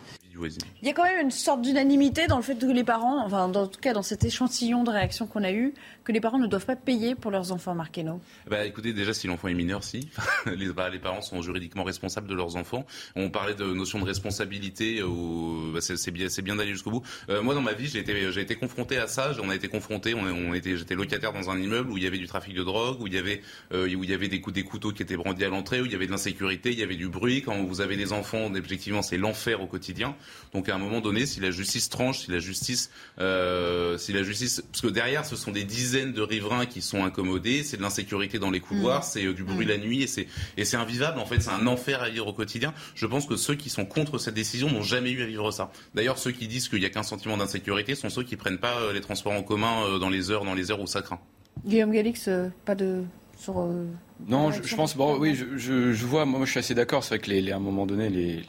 Il y a quand même une sorte d'unanimité dans le fait que les parents, enfin, dans, en tout cas dans cet échantillon de réactions qu'on a eu, que les parents ne doivent pas payer pour leurs enfants, Marqueno. Bah, écoutez, déjà, si l'enfant est mineur, si. les, bah, les parents sont juridiquement responsables de leurs enfants. On parlait de notion de responsabilité, où, bah, c'est, bien, d'aller jusqu'au bout. Euh, moi, dans ma vie, j'ai été, j'ai été confronté à ça. On a été confronté. On, on était, j'étais locataire dans un immeuble où il y avait du trafic de drogue, où il y avait, euh, où il y avait des coups, des couteaux qui étaient brandis à l'entrée, où il y avait de l'insécurité, il y avait du bruit. Quand vous avez des enfants, objectivement, c'est l'enfer au quotidien. Donc, à un moment donné, si la justice tranche, si la justice, euh, si la justice, parce que derrière, ce sont des dizaines de riverains qui sont incommodés, c'est de l'insécurité dans les couloirs, Mmh. c'est euh, du bruit Mmh. la nuit et c'est et c'est invivable. En fait, c'est un enfer à vivre au quotidien. Je pense que ceux qui sont contre cette décision n'ont jamais eu à vivre ça. D'ailleurs, ceux qui disent qu'il n'y a qu'un sentiment d'insécurité sont ceux qui prennent pas euh, les transports en commun euh, dans les heures, dans les heures où ça craint. Guillaume Galix, euh, pas de sur, euh, Non, la je, pense, bon, oui, je, je, je vois, moi je suis assez d'accord, c'est vrai que les, les- à un moment donné, les, les-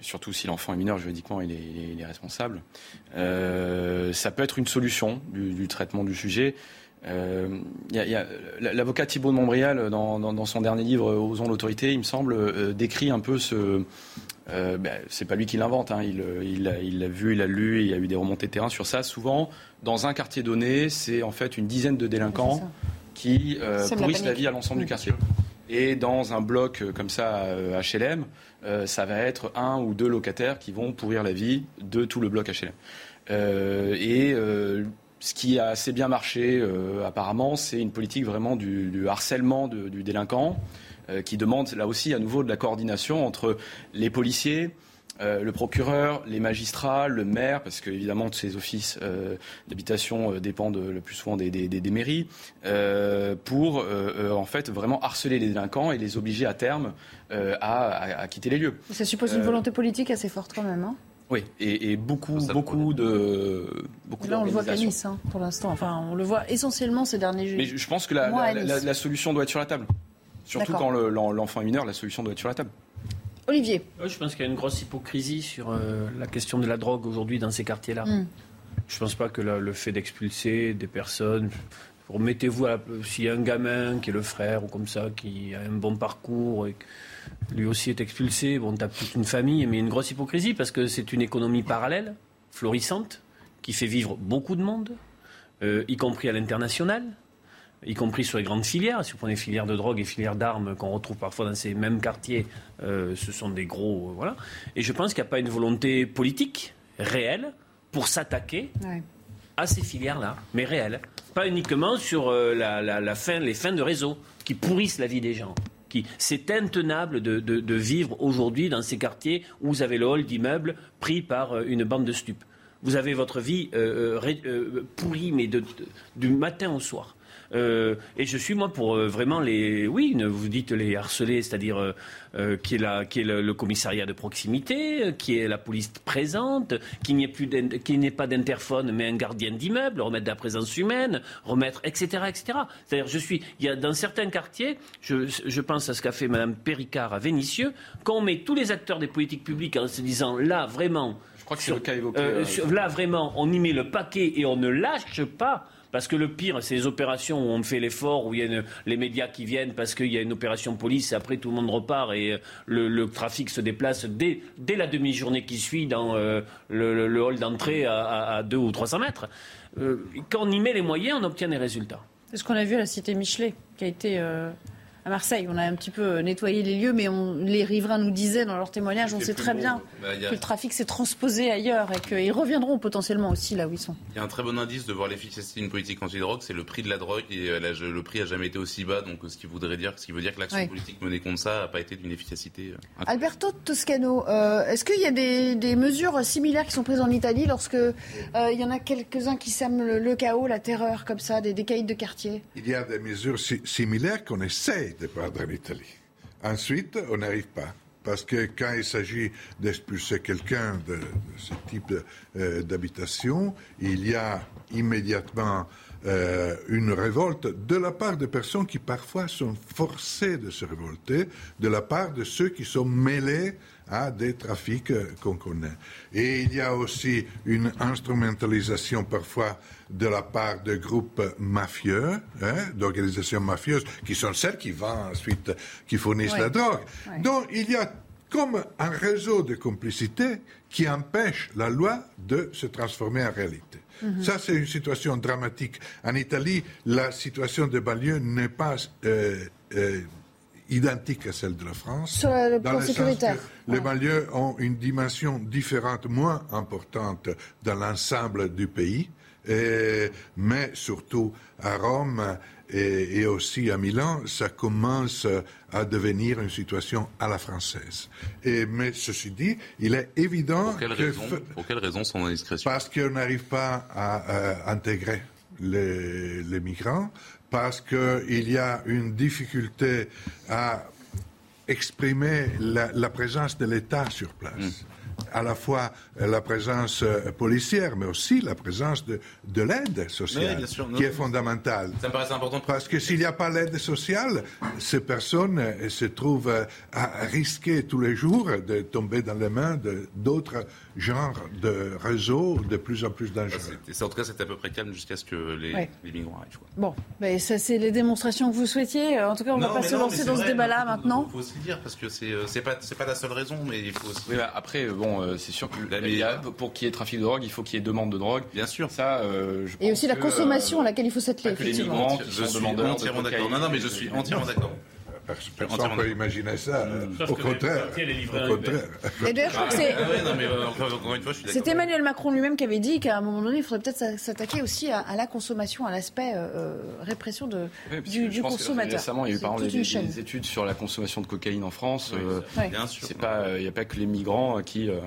surtout si l'enfant est mineur juridiquement, il est, il est- responsable, euh, ça peut être une solution du, du traitement du sujet. Euh, y a- y a- L'avocat Thibault de Montbrial, dans, dans- dans son dernier livre, Osons l'autorité, il me semble, décrit un peu ce... Ben, c'est pas lui qui l'invente, hein, il euh, il l'a il l'a vu, il l'a lu, il y a eu des remontées de terrain sur ça. Souvent, dans un quartier donné, c'est en fait une dizaine de délinquants qui euh, la pourrissent la vie à l'ensemble du quartier. Et dans un bloc euh, comme ça, HLM, euh, ça va être un ou deux locataires qui vont pourrir la vie de tout le bloc HLM. Euh, et euh, ce qui a assez bien marché, euh, apparemment, c'est une politique vraiment du, du harcèlement de- du délinquant, qui demande là aussi à nouveau de la coordination entre les policiers, euh, le procureur, les magistrats, le maire, parce que évidemment tous ces offices euh, d'habitation euh, dépendent le plus souvent des, des- des- des mairies, euh, pour en fait vraiment harceler les délinquants et les obliger à terme euh, à, à- à quitter les lieux. Ça suppose une volonté politique assez forte quand même. Hein. Oui, et, et beaucoup, beaucoup de beaucoup là, on le voit qu'à. Nice, hein, pour l'instant. Enfin, on le voit essentiellement ces derniers jours. Mais je je pense que la, Moi, à la- Nice. la- la solution doit être sur la table. Surtout quand le- l'en- l'enfant est mineur, la solution doit être sur la table. Olivier. Ouais, je pense qu'il y a une grosse hypocrisie sur euh, la question de la drogue aujourd'hui dans ces quartiers-là. Mm. Je pense pas que la- le fait d'expulser des personnes. Remettez-vous à la- s'il y a un gamin qui est le frère ou comme ça, qui a un bon parcours et lui aussi est expulsé, bon, t'as toute une famille, mais une grosse hypocrisie parce que c'est une économie parallèle, florissante, qui fait vivre beaucoup de monde, euh, y compris à l'international y compris sur les grandes filières. Si vous prenez filières de drogue et filières d'armes qu'on retrouve parfois dans ces mêmes quartiers, euh, ce sont des gros. euh, voilà. Et je pense qu'il n'y a pas une volonté politique réelle pour s'attaquer Ouais. à ces filières-là, mais réelles. Pas uniquement sur euh, la, la- la fin, les fins de réseau qui pourrissent la vie des gens. Qui, c'est intenable de, de- de vivre aujourd'hui dans ces quartiers où vous avez le hall d'immeubles pris par une bande de stupes. Vous avez votre vie euh, euh, euh, pourrie, mais de- du matin au soir. Euh, et je suis moi pour euh, vraiment les, oui, vous dites les harceler, c'est-à-dire euh, qui est, la, qui est le, le commissariat de proximité, qui est la police présente, qu'il n'y ait plus, d'in- qu'il n'y ait pas d'interphone, mais un gardien d'immeuble, remettre de la présence humaine, remettre, etc., etc. C'est-à-dire, je suis, il y a dans certains quartiers, je, je pense à ce qu'a fait Madame Péricard à Vénissieux, qu'on met tous les acteurs des politiques publiques en se disant là vraiment. Je crois que c'est le cas évoqué. Euh, euh, sur- là, vraiment, on y met le paquet et on ne lâche pas. Parce que le pire, c'est les opérations où on fait l'effort, où il y a les médias qui viennent parce qu'il y a une opération police, et après tout le monde repart et euh, le, trafic se déplace dès, dès la demi-journée qui suit dans euh, le, hall d'entrée à, à, à 2 ou 300 mètres. Euh, quand on y met les moyens, on obtient des résultats. C'est ce qu'on a vu à la cité Michelet, qui a été à Marseille. On a un petit peu nettoyé les lieux, mais on- les riverains nous disaient dans leurs témoignages, on sait très bon. bien Bah, a- que le trafic s'est transposé ailleurs et qu'ils reviendront potentiellement aussi là où ils sont. Il y a un très bon indice de voir l'efficacité d'une politique anti-drogue, c'est le prix de la drogue et euh, la- le prix a jamais été aussi bas, donc euh, ce qui voudrait dire, ce qui veut dire que l'action Oui. politique menée contre ça n'a pas été d'une efficacité. euh, incroyable. Alberto Toscano, euh, est-ce qu'il y a des, des mesures similaires qui sont prises en Italie lorsque euh, il y en a quelques-uns qui sèment le, le chaos, la terreur, comme ça, des, des caïds de quartier? Il y a des mesures si- similaires qu'on essaie en Italie. Ensuite, on n'arrive pas. Parce que quand il s'agit d'expulser quelqu'un de, de ce type euh, d'habitation, il y a immédiatement euh, une révolte de la part de personnes qui parfois sont forcées de se révolter, de la part de ceux qui sont mêlés à des trafics euh, qu'on connaît. Et il y a aussi une instrumentalisation parfois de la part de groupes mafieux, hein, d'organisations mafieuses, qui sont celles qui vendent ensuite, qui fournissent la drogue. Donc il y a comme un réseau de complicité qui empêche la loi de se transformer en réalité. Mhm. Ça, c'est une situation dramatique. En Italie, la situation de banlieue n'est pas euh, euh, identique à celle de la France. Sur le- plan sécuritaire. Les banlieues ont une dimension différente, moins importante dans l'ensemble du pays, et- mais surtout à Rome et, et aussi à Milan, ça commence à devenir une situation à la française. Et, mais ceci dit, il est évident Pour quelle que raison, f- pour quelle raison son indiscrétion? Parce qu'on n'arrive pas à euh, intégrer les, les migrants, parce qu'il y a une difficulté à exprimer la, la présence de l'État sur place. à la fois la présence policière, mais aussi la présence de, de l'aide sociale, qui est fondamentale. Ça me paraît important. Parce que s'il n'y a pas l'aide sociale, ces personnes se trouvent à risquer tous les jours de tomber dans les mains d'autres genres de réseaux de plus en plus dangereux. en tout cas, c'est à peu près calme jusqu'à ce que les, migrants arrivent. Bon, ben, ça c'est les démonstrations que vous souhaitiez. En tout cas, on ne va pas se lancer dans ce débat-là maintenant. Il faut aussi le dire parce que c'est pas c'est pas la seule raison, mais il faut aussi. Oui, bah, après, bon, euh, c'est sûr que pour qu'il y ait trafic de drogue, il faut qu'il y ait demande de drogue. Bien sûr. Ça, euh, je Et aussi la consommation à laquelle il faut s'atteler. les migrants je suis entièrement d'accord. Non, non, mais je suis entièrement d'accord. Personne ne peut imaginer ça. Mmh. Au contraire. Au contraire. Et d'ailleurs, je crois que c'est. C'est Emmanuel Macron lui-même qui avait dit qu'à un moment donné, il faudrait peut-être s'attaquer aussi à, la consommation, à l'aspect euh, répression de, du, du consommateur. récemment, il y a eu par exemple des, études sur la consommation de cocaïne en France. Euh, Bien sûr. Il n'y a pas que les migrants qui. Euh...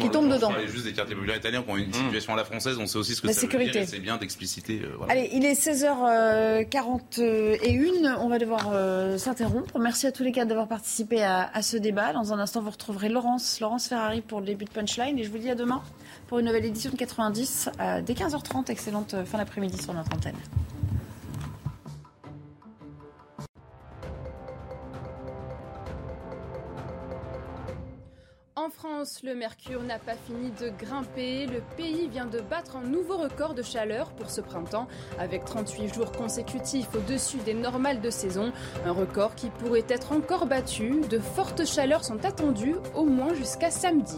qui tombent dedans. Il juste des quartiers populaires italiens qui ont une mmh. situation à la française. On sait aussi ce que la ça sécurité. veut dire. C'est bien d'expliciter. Euh, voilà. Allez, il est 16h41. On va devoir s'interrompre. Merci à tous les quatre d'avoir participé à, ce débat. Dans un instant, vous retrouverez Laurence, Laurence Ferrari pour le début de Punchline. Et je vous dis à demain pour une nouvelle édition de 90 euh, dès 15h30. Excellente euh, fin d'après-midi sur notre antenne. En France, le mercure n'a pas fini de grimper. Le pays vient de battre un nouveau record de chaleur pour ce printemps, avec 38 jours consécutifs au-dessus des normales de saison. Un record qui pourrait être encore battu. De fortes chaleurs sont attendues, au moins jusqu'à samedi.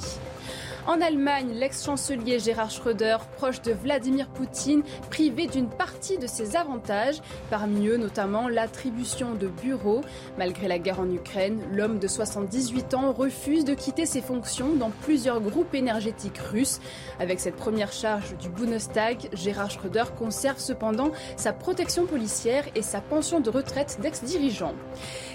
En Allemagne, l'ex-chancelier Gérard Schröder, proche de Vladimir Poutine, privé d'une partie de ses avantages, parmi eux notamment l'attribution de bureaux. Malgré la guerre en Ukraine, l'homme de 78 ans refuse de quitter ses fonctions dans plusieurs groupes énergétiques russes. Avec cette première charge du Bundestag, Gérard Schröder conserve cependant sa protection policière et sa pension de retraite d'ex-dirigeant.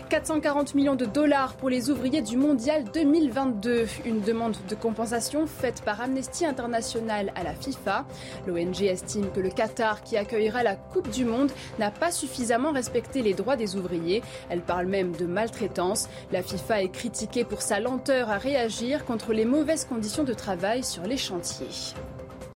440 millions de dollars pour les ouvriers du Mondial 2022. Une demande de compensation faite par Amnesty International à la FIFA. L'ONG estime que le Qatar, qui accueillera la Coupe du Monde, n'a pas suffisamment respecté les droits des ouvriers. Elle parle même de maltraitance. La FIFA est critiquée pour sa lenteur à réagir contre les mauvaises conditions de travail sur les chantiers.